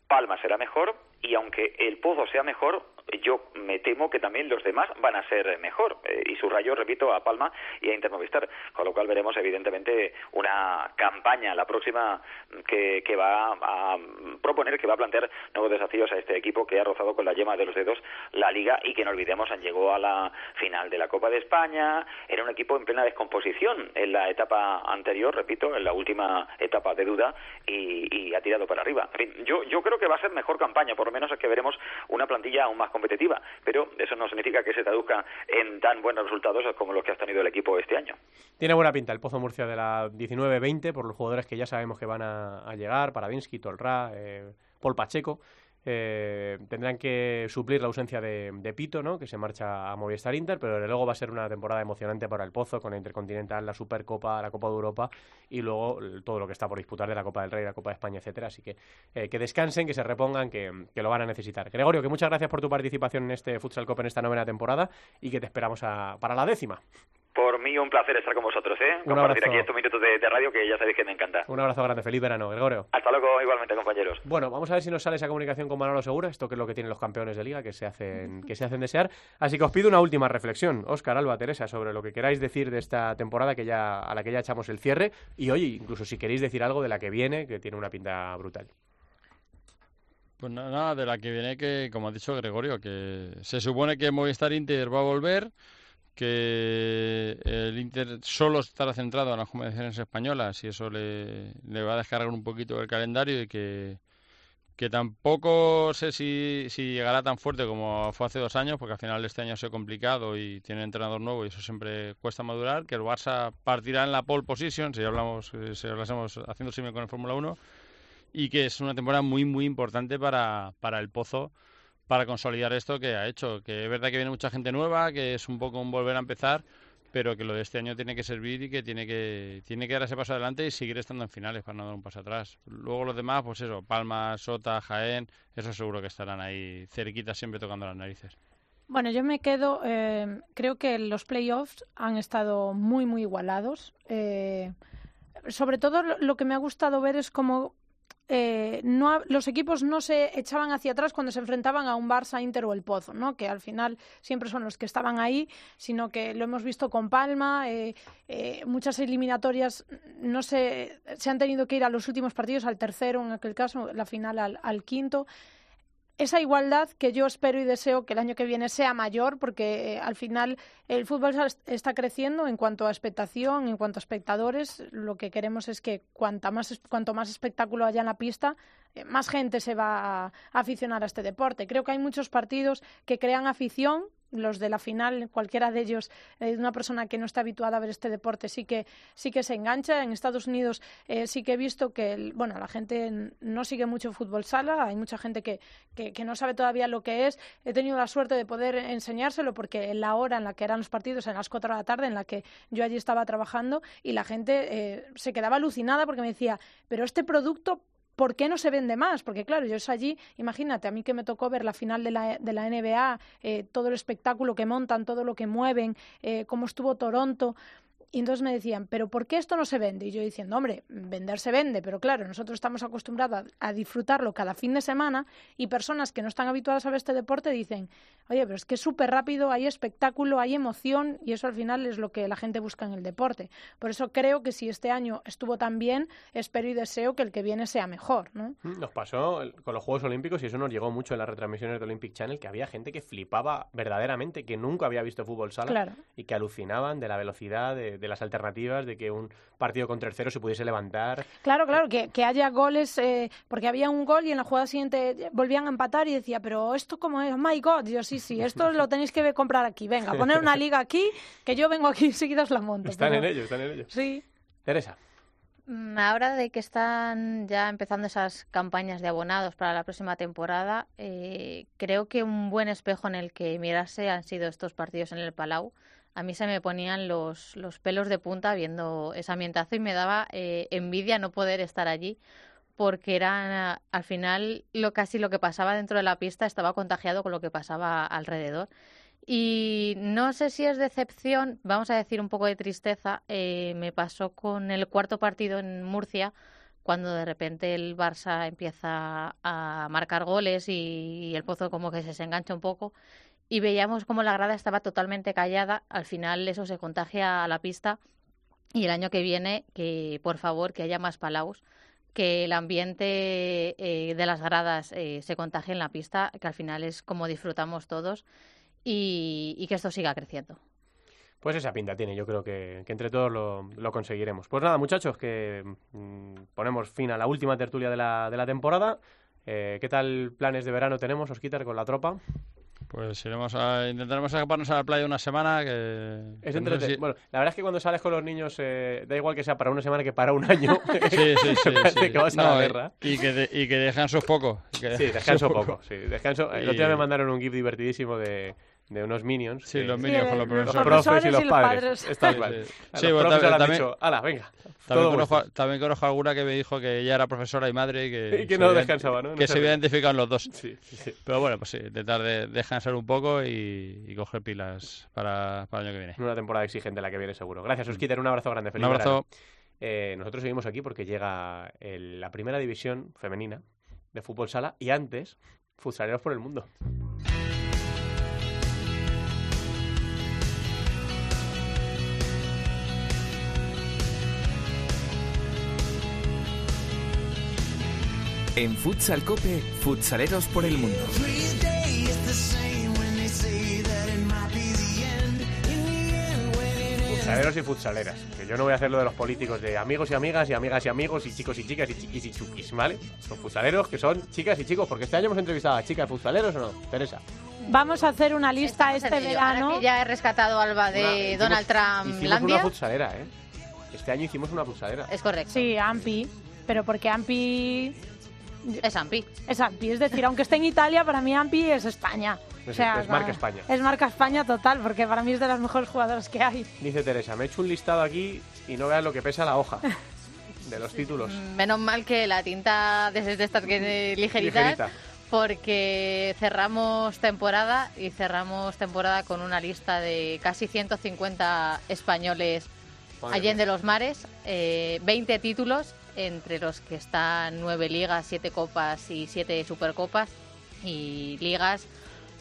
Palma será mejor y aunque el Pozo sea mejor, yo me temo que también los demás van a ser mejor. Eh, y subrayo, repito, a Palma y a Intermovistar. Con lo cual veremos, evidentemente, una campaña la próxima que, que va a proponer, que va a plantear nuevos desafíos a este equipo que ha rozado con la yema de los dedos la Liga y que no olvidemos, llegó a la final de la Copa de España. Era un equipo en plena descomposición en la etapa anterior, repito, en la última etapa de duda y, ha tirado para arriba. yo, yo creo que va a ser mejor campaña, por lo menos es que veremos una plantilla aún más competitiva, pero eso no significa que se traduzca en tan buenos resultados como los que ha tenido el equipo este año. Tiene buena pinta el Pozo Murcia de la 19-20 por los jugadores que ya sabemos que van a, llegar, Paravinsky, Tolra, eh, Paul Pacheco. Eh, tendrán que suplir la ausencia de, Pito, ¿no? que se marcha a Movistar Inter, pero luego va a ser una temporada emocionante para el Pozo, con la Intercontinental, la Supercopa, la Copa de Europa y luego todo lo que está por disputar de la Copa del Rey, la Copa de España, etcétera. Así que eh, que descansen, que se repongan, que, lo van a necesitar. Gregorio, que muchas gracias por tu participación en este Futsal Copa en esta novena temporada y que te esperamos para la décima. Por mí un placer estar con vosotros, ¿eh? Compartir aquí estos minutos de, radio que ya sabéis que me encanta. Un abrazo grande, feliz verano, Gregorio. Hasta luego, igualmente, compañeros. Bueno, vamos a ver si nos sale esa comunicación con Manolo Segura, esto que es lo que tienen los campeones de liga, que se hacen, que se hacen desear. Así que os pido una última reflexión, Óscar, Alba, Teresa, sobre lo que queráis decir de esta temporada que ya, a la que ya echamos el cierre. Y oye, incluso si queréis decir algo de la que viene, que tiene una pinta brutal. Pues nada, de la que viene que, como ha dicho Gregorio, que se supone que Movistar Inter va a volver que el Inter solo estará centrado en las competiciones españolas y eso le, le va a descargar un poquito el calendario y que, que tampoco sé si, si llegará tan fuerte como fue hace dos años, porque al final este año ha sido complicado y tiene entrenador nuevo y eso siempre cuesta madurar, que el Barça partirá en la pole position, si hablamos, eh, si hablamos haciendo simio con el Fórmula 1, y que es una temporada muy, muy importante para, para el Pozo para consolidar esto que ha hecho. Que es verdad que viene mucha gente nueva, que es un poco un volver a empezar, pero que lo de este año tiene que servir y que tiene que tiene que dar ese paso adelante y seguir estando en finales para no dar un paso atrás. Luego los demás, pues eso, Palma, Sota, Jaén, eso seguro que estarán ahí cerquita siempre tocando las narices. Bueno, yo me quedo, eh, creo que los playoffs han estado muy, muy igualados. Eh, sobre todo lo que me ha gustado ver es cómo eh, no, los equipos no se echaban hacia atrás cuando se enfrentaban a un Barça, Inter o el Pozo, ¿no? que al final siempre son los que estaban ahí, sino que lo hemos visto con Palma, eh, eh, muchas eliminatorias no se, se han tenido que ir a los últimos partidos, al tercero en aquel caso, la final al quinto esa igualdad que yo espero y deseo que el año que viene sea mayor, porque eh, al final el fútbol está creciendo en cuanto a expectación, en cuanto a espectadores. Lo que queremos es que cuanta más, cuanto más espectáculo haya en la pista, eh, más gente se va a aficionar a este deporte. Creo que hay muchos partidos que crean afición los de la final, cualquiera de ellos, eh, una persona que no está habituada a ver este deporte, sí que, sí que se engancha. En Estados Unidos eh, sí que he visto que, bueno, la gente no sigue mucho fútbol sala, hay mucha gente que, que, no sabe todavía lo que es. He tenido la suerte de poder enseñárselo porque en la hora en la que eran los partidos, en las cuatro de la tarde, en la que yo allí estaba trabajando, y la gente eh, se quedaba alucinada porque me decía, pero este producto ¿por qué no se vende más? Porque claro, yo es allí, imagínate, a mí que me tocó ver la final de la, de la NBA, eh, todo el espectáculo que montan, todo lo que mueven, eh, cómo estuvo Toronto, y entonces me decían, ¿pero por qué esto no se vende? Y yo diciendo, hombre, vender se vende, pero claro, nosotros estamos acostumbrados a, disfrutarlo cada fin de semana y personas que no están habituadas a ver este deporte dicen, oye, pero es que es súper rápido, hay espectáculo, hay emoción y eso al final es lo que la gente busca en el deporte. Por eso creo que si este año estuvo tan bien, espero y deseo que el que viene sea mejor. ¿no? Mm, nos pasó con los Juegos Olímpicos y eso nos llegó mucho en las retransmisiones de Olympic Channel, que había gente que flipaba verdaderamente, que nunca había visto fútbol sala y que alucinaban de la velocidad, de de las alternativas, de que un partido con tercero se pudiese levantar. Claro, claro, que, que haya goles, eh, porque había un gol y en la jugada siguiente volvían a empatar y decía, pero esto como es, my God, yo sí, sí, esto lo tenéis que comprar aquí, venga, poner una liga aquí, que yo vengo aquí enseguida os la monto. Están en ello, están en ello. Sí. Teresa. Mm, ahora de que están ya empezando esas campañas de abonados para la próxima temporada, eh, creo que un buen espejo en el que mirarse han sido estos partidos en el Palau a mí se me ponían los, los pelos de punta viendo ese ambientazo y me daba eh, envidia no poder estar allí porque era al final lo casi lo que pasaba dentro de la pista estaba contagiado con lo que pasaba alrededor. Y no sé si es decepción, vamos a decir un poco de tristeza, eh, me pasó con el cuarto partido en Murcia, cuando de repente el Barça empieza a marcar goles y, el Pozo como que se engancha un poco y veíamos como la grada estaba totalmente callada. Al final eso se contagia a la pista y el año que viene, que por favor, que haya más palaus, que el ambiente eh, de las gradas eh, se contagie en la pista, que al final es como disfrutamos todos y, que esto siga creciendo. Pues esa pinta tiene, yo creo que, entre todos lo, conseguiremos. Pues nada, muchachos, que mm, ponemos fin a la última tertulia de la, de la temporada. Eh, ¿Qué tal planes de verano tenemos, Osquitar, con la tropa? Pues iremos a, intentaremos escaparnos a la playa una semana que... Es entretenido. Bueno, la verdad es que cuando sales con los niños, eh, da igual que sea para una semana que para un año. sí, sí, sí. que vas a la guerra. Y, que, y que descansos poco. sí, descanso poco. Sí, descanso. El otro día me mandaron un GIF divertidísimo de de unos minions. Sí, los minions con los profesores. Los profes y los, padres. Está claro. Sí, los bueno, también, dicho, ala, venga. También conozco, también conozco, alguna que me dijo que ella era profesora y madre y que, y que no descansaba, ¿no? que se identifican los dos. Sí, sí, Pero bueno, pues sí, intentar de descansar un poco y, y coger pilas para, para, el año que viene. Una temporada exigente la que viene seguro. Gracias, Osquiter. Un abrazo grande. Feliz un abrazo. Eh, nosotros seguimos aquí porque llega el, la primera división femenina de fútbol sala y antes, futsaleros por el mundo. En Futsal Cope, futsaleros por el mundo. Futsaleros y futsaleras. Que yo no voy a hacer lo de los políticos de amigos y amigas y amigas y amigos y chicos y chicas y chiquis y chukis, ¿vale? Son futsaleros que son chicas y chicos, porque este año hemos entrevistado a chicas futsaleros o no, Teresa. Vamos a hacer una lista este verano. que ya he rescatado Alba de Donald Trump. Hicimos una futsalera, ¿eh? Este año hicimos una futsalera. Es correcto. Sí, Ampi. Pero porque Ampi Es Ampi. Es Ampi, es decir, aunque esté en Italia, para mí Ampi es España. Es, es marca España. Es marca España total, porque para mí es de las mejores jugadoras que hay. Dice Teresa, me he hecho un listado aquí y no veas lo que pesa la hoja de los títulos. Menos mal que la tinta desde estas que ligerita porque cerramos temporada y cerramos temporada con una lista de casi 150 españoles allende los mares, eh, 20 títulos, entre los que están nueve ligas, siete copas y siete supercopas y ligas,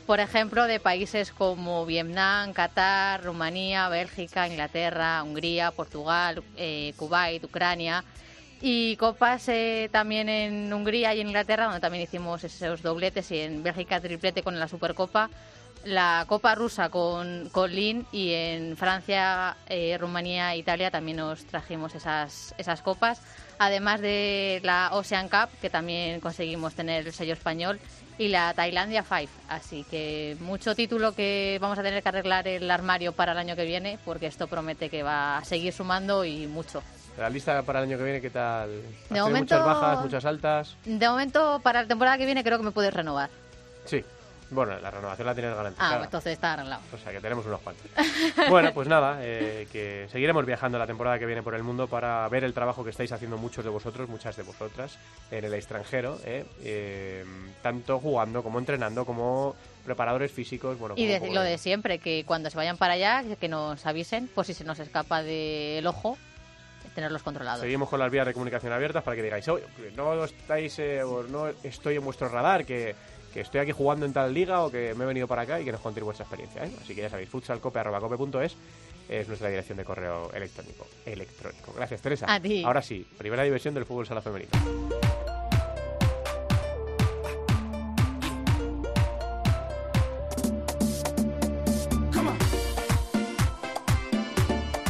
por ejemplo, de países como Vietnam, Qatar, Rumanía, Bélgica, Inglaterra, Hungría, Portugal, eh, Kuwait, Ucrania. Y copas eh, también en Hungría y en Inglaterra, donde también hicimos esos dobletes, y en Bélgica triplete con la Supercopa, la Copa rusa con, con Lin y en Francia, eh, Rumanía e Italia también nos trajimos esas, esas copas, además de la Ocean Cup, que también conseguimos tener el sello español, y la Tailandia Five. Así que mucho título que vamos a tener que arreglar el armario para el año que viene, porque esto promete que va a seguir sumando y mucho. La lista para el año que viene, ¿qué tal? De momento, muchas bajas, muchas altas. De momento, para la temporada que viene, creo que me puedes renovar. Sí. Bueno, la renovación la tienes garantizada. Ah, entonces está arreglado. O sea, que tenemos unos cuantos. bueno, pues nada, eh, que seguiremos viajando la temporada que viene por el mundo para ver el trabajo que estáis haciendo muchos de vosotros, muchas de vosotras, en el extranjero, eh, eh, tanto jugando como entrenando, como preparadores físicos. Bueno, y lo de siempre, que cuando se vayan para allá, que nos avisen por si se nos escapa del ojo tenerlos controlados. Seguimos con las vías de comunicación abiertas para que digáis, no estáis, eh, no estoy en vuestro radar, que, estoy aquí jugando en tal liga o que me he venido para acá y que nos contéis vuestra experiencia. ¿eh? Así que ya sabéis, futsalcope.cope.es es nuestra dirección de correo electrónico. electrónico. Gracias, Teresa. Ahora sí, primera diversión del fútbol sala femenino.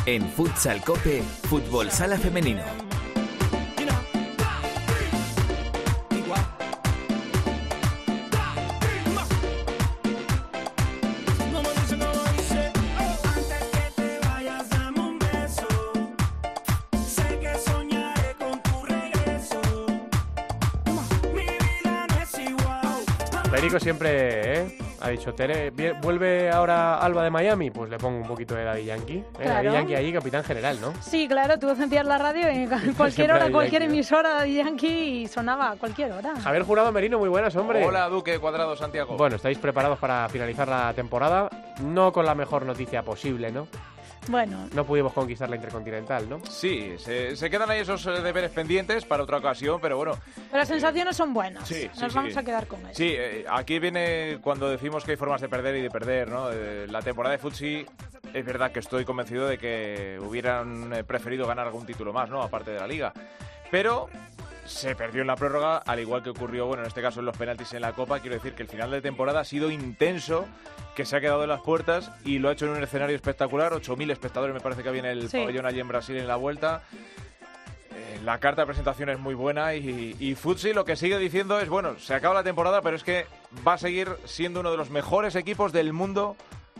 En Futsal Cope, Fútbol Sala Femenino. Perico siempre, ¿eh? Ha dicho, Tere, ¿vuelve ahora Alba de Miami? Pues le pongo un poquito de Daddy Yankee. ¿eh? Daddy Yankee ahí, capitán general, ¿no? Sí, claro, tú sentías la radio en cualquier hora, cualquier emisora Daddy Yankee y sonaba a cualquier hora. Javier Jurado Merino, muy buenas, hombre. Hola, Duque Cuadrado Santiago. Bueno, estáis preparados para finalizar la temporada, no con la mejor noticia posible, ¿no? Bueno. No pudimos conquistar la Intercontinental, ¿no? Sí, se, quedan ahí esos eh, deberes pendientes para otra ocasión, pero bueno. Pero las sensaciones son buenas. Sí, Nos vamos a quedar con eso. Sí, eh, aquí viene cuando decimos que hay formas de perder y de perder, ¿no? Eh, la temporada de Futsi es verdad que estoy convencido de que hubieran preferido ganar algún título más, ¿no? Aparte de la liga. Pero se perdió en la prórroga, al igual que ocurrió, bueno, en este caso en los penaltis en la Copa. Quiero decir que el final de temporada ha sido intenso, que se ha quedado en las puertas y lo ha hecho en un escenario espectacular. 8.000 espectadores me parece que en el pabellón allí en Brasil en la vuelta. Eh, la carta de presentación es muy buena y, y Futsi lo que sigue diciendo es, bueno, se acaba la temporada, pero es que va a seguir siendo uno de los mejores equipos del mundo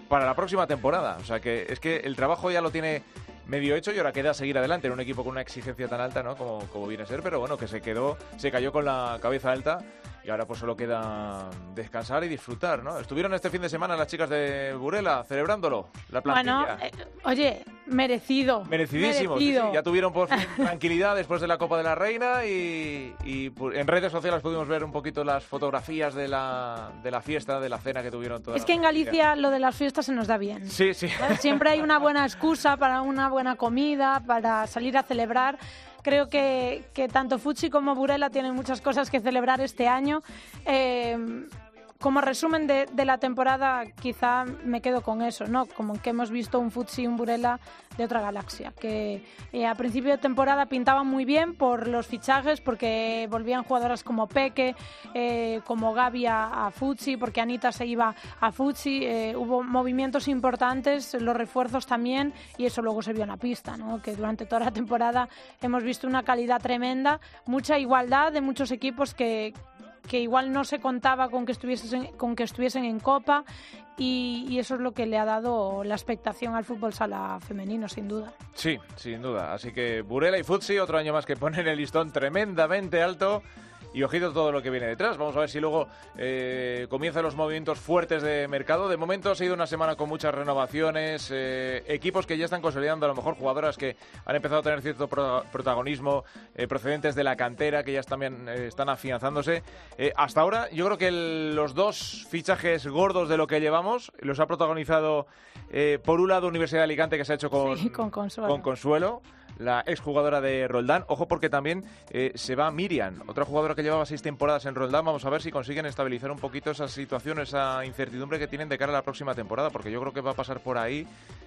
para la próxima temporada. O sea que es que el trabajo ya lo tiene medio hecho y ahora queda seguir adelante en un equipo con una exigencia tan alta, ¿no? Como, como viene a ser, pero bueno, que se quedó, se cayó con la cabeza alta y ahora pues solo queda descansar y disfrutar, ¿no? Estuvieron este fin de semana las chicas de Burela celebrándolo, la plantilla. Bueno, eh, oye, merecido. Merecidísimo, ya tuvieron por fin tranquilidad después de la Copa de la Reina y, en redes sociales pudimos ver un poquito las fotografías de la, de la fiesta, de la cena que tuvieron todas. Es que en Galicia lo de las fiestas se nos da bien. Sí, sí. Siempre hay una buena excusa para una buena comida, para salir a celebrar creo que, que tanto Fuchi como Burela tienen muchas cosas que celebrar este año. Eh, como resumen de, la temporada, quizá me quedo con eso, ¿no? Como que hemos visto un Futsi y un Burela de otra galaxia, que eh, a principio de temporada pintaban muy bien por los fichajes, porque volvían jugadoras como Peque, eh, como Gaby a, a, Futsi, porque Anita se iba a Futsi, eh, hubo movimientos importantes, los refuerzos también, y eso luego se vio en la pista, ¿no? Que durante toda la temporada hemos visto una calidad tremenda, mucha igualdad de muchos equipos que, que igual no se contaba con que estuviesen, con que estuviesen en Copa y, eso es lo que le ha dado la expectación al fútbol sala femenino, sin duda. Sí, sin duda. Así que Burela y Futsi, otro año más que ponen el listón tremendamente alto y ojito todo lo que viene detrás. Vamos a ver si luego eh, comienzan los movimientos fuertes de mercado. De momento ha sido una semana con muchas renovaciones, eh, equipos que ya están consolidando, a lo mejor jugadoras que han empezado a tener cierto protagonismo, eh, procedentes de la cantera, que ya también están afianzándose. hasta ahora, yo creo que los dos fichajes gordos de lo que llevamos los ha protagonizado, por un lado, Universidad de Alicante, que se ha hecho con, con Consuelo la exjugadora de Roldán. Ojo porque también eh, se va Miriam, otra jugadora que llevaba seis temporadas en Roldán. Vamos a ver si consiguen estabilizar un poquito esa situación, esa incertidumbre que tienen de cara a la próxima temporada, porque yo creo que va a pasar por ahí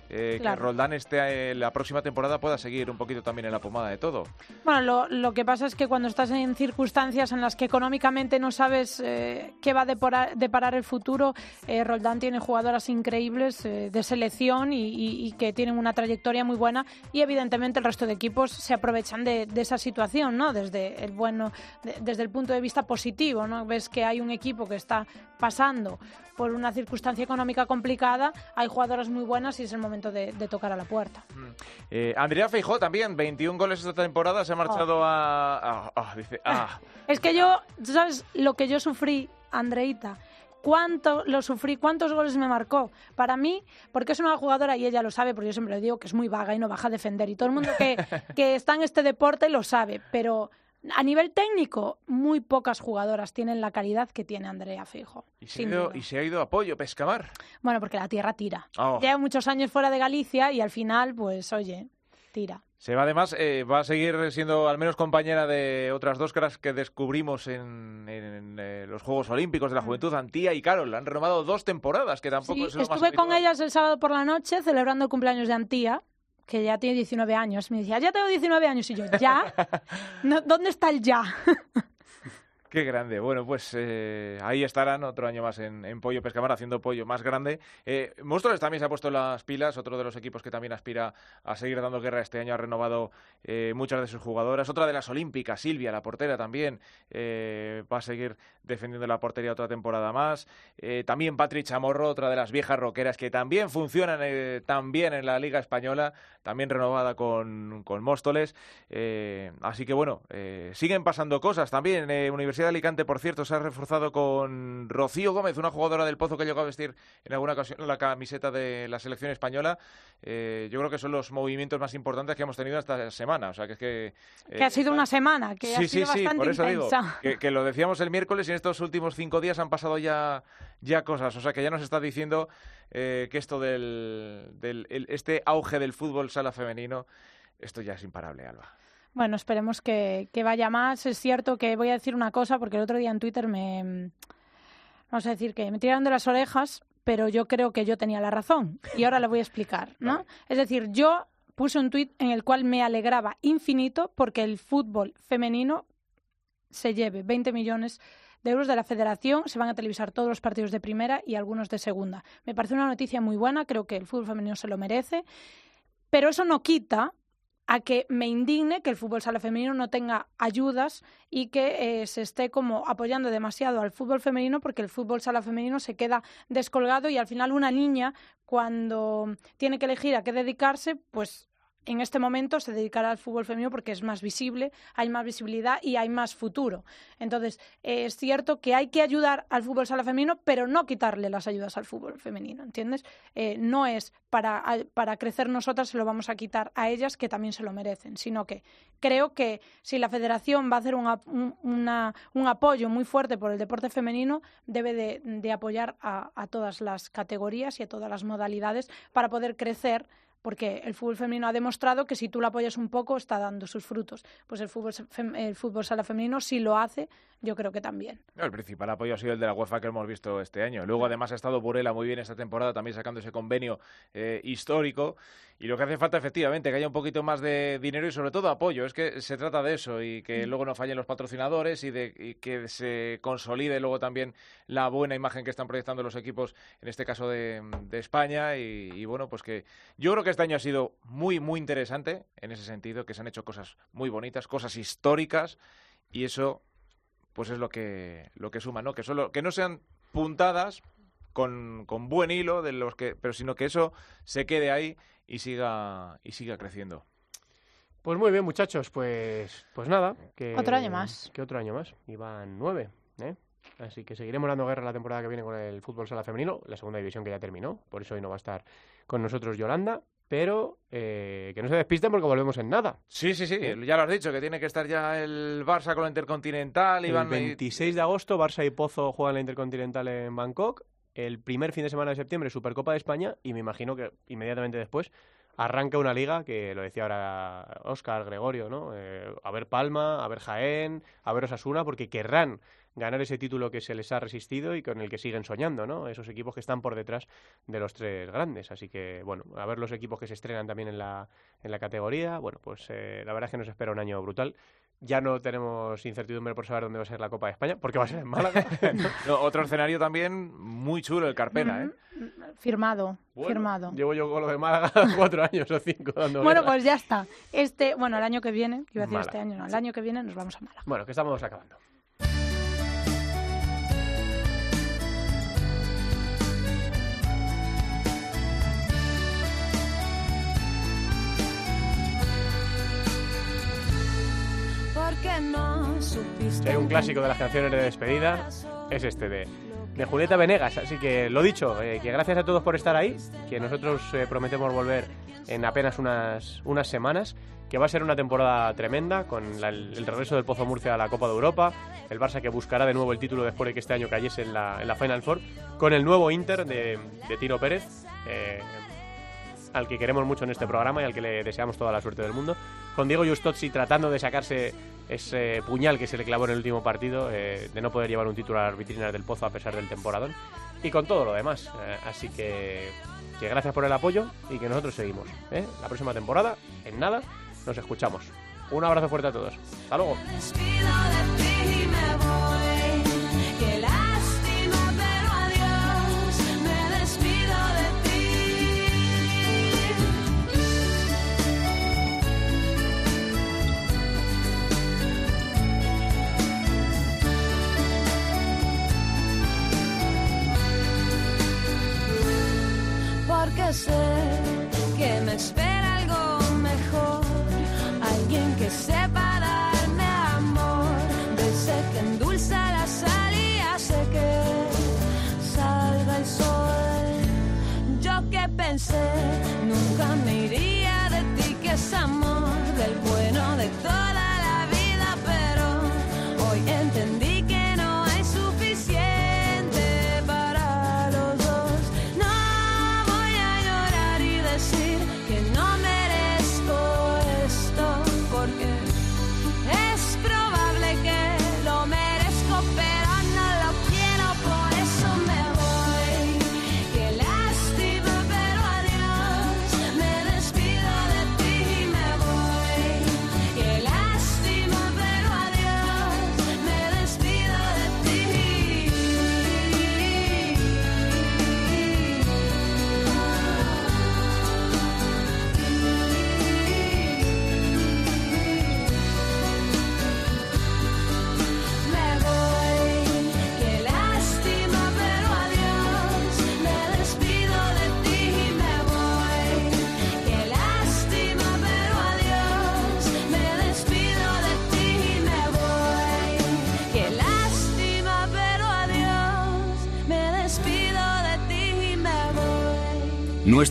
eh, que Roldán esté eh, la próxima temporada pueda seguir un poquito también en la pomada de todo. Bueno, lo, lo que pasa es que cuando estás en circunstancias en las que económicamente no sabes qué va a deparar, el futuro, Roldán tiene jugadoras increíbles de selección y, y que tienen una trayectoria muy buena y evidentemente el resto de equipos se aprovechan de, esa situación, ¿no? Desde el bueno, desde el punto de vista positivo, ¿no? Ves que hay un equipo que está pasando por una circunstancia económica complicada, hay jugadoras muy buenas y es el momento de, tocar a la puerta. Mm. Eh, Andrea Feijó también, 21 goles esta temporada, se ha marchado oh. a, ah. Es que yo, ¿sabes lo que yo sufrí, Andreita? cuánto lo sufrí, cuántos goles me marcó. Para mí, porque es una jugadora y ella lo sabe, porque yo siempre le digo que es muy vaga y no baja a defender. Y todo el mundo que, que está en este deporte lo sabe, pero a nivel técnico, muy pocas jugadoras tienen la calidad que tiene Andrea Fijo. ¿Y se, ha ido, ¿y se ha ido apoyo, Pescamar? Bueno, porque la tierra tira. Oh. Lleva muchos años fuera de Galicia y al final, pues, oye, tira. Se va además, eh, va a seguir siendo al menos compañera de otras dos caras que descubrimos en, eh, los Juegos Olímpicos de la mm. Juventud, Antía y Carol. Han renovado dos temporadas, que tampoco es lo Estuve con ellas el sábado por la noche celebrando el cumpleaños de Antía, que ya tiene 19 años. Me decía, ya tengo 19 años. Y yo, ¿ya? ¿Dónde está el ya? Qué grande. Bueno, pues eh, ahí estarán otro año más en, Pollo Pescamar haciendo pollo más grande. Eh, Móstoles también se ha puesto las pilas, otro de los equipos que también aspira a seguir dando guerra este año. Ha renovado eh, muchas de sus jugadoras. Otra de las olímpicas, Silvia, la portera también, eh, va a seguir defendiendo la portería otra temporada más. también Patrick Chamorro, otra de las viejas roqueras que también funcionan también en la Liga Española, también renovada con, con Móstoles. así que bueno, siguen pasando cosas también. Universidad de Alicante, por cierto, se ha reforzado con Rocío Gómez, una jugadora del Pozo que llegó a vestir en alguna ocasión la camiseta de la selección española. Eh, yo creo que son los movimientos más importantes que hemos tenido esta semana. O sea, que es que... que ha sido una semana, que ha sido bastante por eso Digo, que, lo decíamos el miércoles y en estos últimos cinco días han pasado ya, ya cosas. O sea, que ya nos está diciendo eh, que esto del, del este auge del fútbol sala femenino, esto ya es imparable, Alba. Bueno, esperemos que, vaya más. Es cierto que voy a decir una cosa, porque el otro día en Twitter me. Vamos a decir que me tiraron de las orejas, pero yo creo que yo tenía la razón. Y ahora le voy a explicar, ¿no? Es decir, yo puse un tuit en el cual me alegraba infinito porque el fútbol femenino se lleve 20 millones de euros de la federación, se van a televisar todos los partidos de primera y algunos de segunda. Me parece una noticia muy buena, creo que el fútbol femenino se lo merece, pero eso no quita a que me indigne que el fútbol sala femenino no tenga ayudas y que eh, se esté como apoyando demasiado al fútbol femenino porque el fútbol sala femenino se queda descolgado y al final una niña cuando tiene que elegir a qué dedicarse pues en este momento se dedicará al fútbol femenino porque es más visible, hay más visibilidad y hay más futuro. Entonces, es cierto que hay que ayudar al fútbol sala femenino, pero no quitarle las ayudas al fútbol femenino, ¿entiendes? Eh, no es para, para crecer nosotras se lo vamos a quitar a ellas que también se lo merecen, sino que creo que si la federación va a hacer un, un apoyo muy fuerte por el deporte femenino, debe de, de apoyar a, a todas las categorías y a todas las modalidades para poder crecer porque el fútbol femenino ha demostrado que si tú lo apoyas un poco está dando sus frutos. Pues el fútbol, el fútbol sala femenino si lo hace, yo creo que también. El principal apoyo ha sido el de la UEFA que hemos visto este año. Luego además ha estado Burela muy bien esta temporada, también sacando ese convenio eh, histórico. Y lo que hace falta efectivamente que haya un poquito más de dinero y sobre todo apoyo. Es que se trata de eso y que mm. luego no fallen los patrocinadores y de que se consolide luego también la buena imagen que están proyectando los equipos, en este caso de, España. y bueno, pues que yo creo que este año ha sido muy, muy interesante en ese sentido, que se han hecho cosas muy bonitas, cosas históricas, y eso pues es lo que, lo que suma, ¿no? Que, solo, que no sean puntadas con, con buen hilo, de los que, pero sino que eso se quede ahí y siga, y siga creciendo. Pues muy bien, muchachos, pues, pues nada. Que, otro año más. Que otro año más. Iban nueve, ¿eh? Así que seguiremos dando guerra la temporada que viene con el fútbol sala femenino, la segunda división que ya terminó, por eso hoy no va a estar con nosotros Yolanda, pero eh, que no se despisten porque volvemos en nada. Sí, sí, sí, ya lo has dicho, que tiene que estar ya el Barça con la Intercontinental. El 26 de agosto, Barça y Pozo juegan la Intercontinental en Bangkok. El primer fin de semana de septiembre, Supercopa de España, y me imagino que inmediatamente después arranca una liga que lo decía ahora Oscar, Gregorio, ¿no? Eh, a ver Palma, a ver Jaén, a ver Osasuna, porque querrán ganar ese título que se les ha resistido y con el que siguen soñando, ¿no? Esos equipos que están por detrás de los tres grandes. Así que, bueno, a ver los equipos que se estrenan también en la, en la categoría. Bueno, pues eh, la verdad es que nos espera un año brutal. Ya no tenemos incertidumbre por saber dónde va a ser la Copa de España, porque va a ser en Málaga. otro escenario también muy chulo, el Carpena, ¿eh? Firmado, firmado. Llevo yo con lo de Málaga cuatro años o cinco dando Bueno, pues ya está. Este, bueno, el año que viene, iba a decir este año, no, el año que viene nos vamos a Málaga. Bueno, que estamos acabando. Si un clásico de las canciones de despedida, es este de, de Julieta Venegas. Así que lo dicho, eh, que gracias a todos por estar ahí, que nosotros eh, prometemos volver en apenas unas, unas semanas, que va a ser una temporada tremenda, con el, regreso del Pozo Murcia a la Copa de Europa, el Barça que buscará de nuevo el título después de que este año cayese en la, en la Final Four, con el nuevo Inter de, de Tiro Pérez. Eh, al que queremos mucho en este programa y al que le deseamos toda la suerte del mundo. Con Diego Justozzi tratando de sacarse ese puñal que se le clavó en el último partido, eh, de no poder llevar un título a las vitrinas del Pozo a pesar del temporadón. Y con todo lo demás. Eh, así que, que gracias por el apoyo y que nosotros seguimos. ¿eh? La próxima temporada, en nada, nos escuchamos. Un abrazo fuerte a todos. Hasta luego. Sé que me espera algo mejor, alguien que sepa darme amor, desde que endulza la sal y que salga el sol. Yo que pensé, nunca me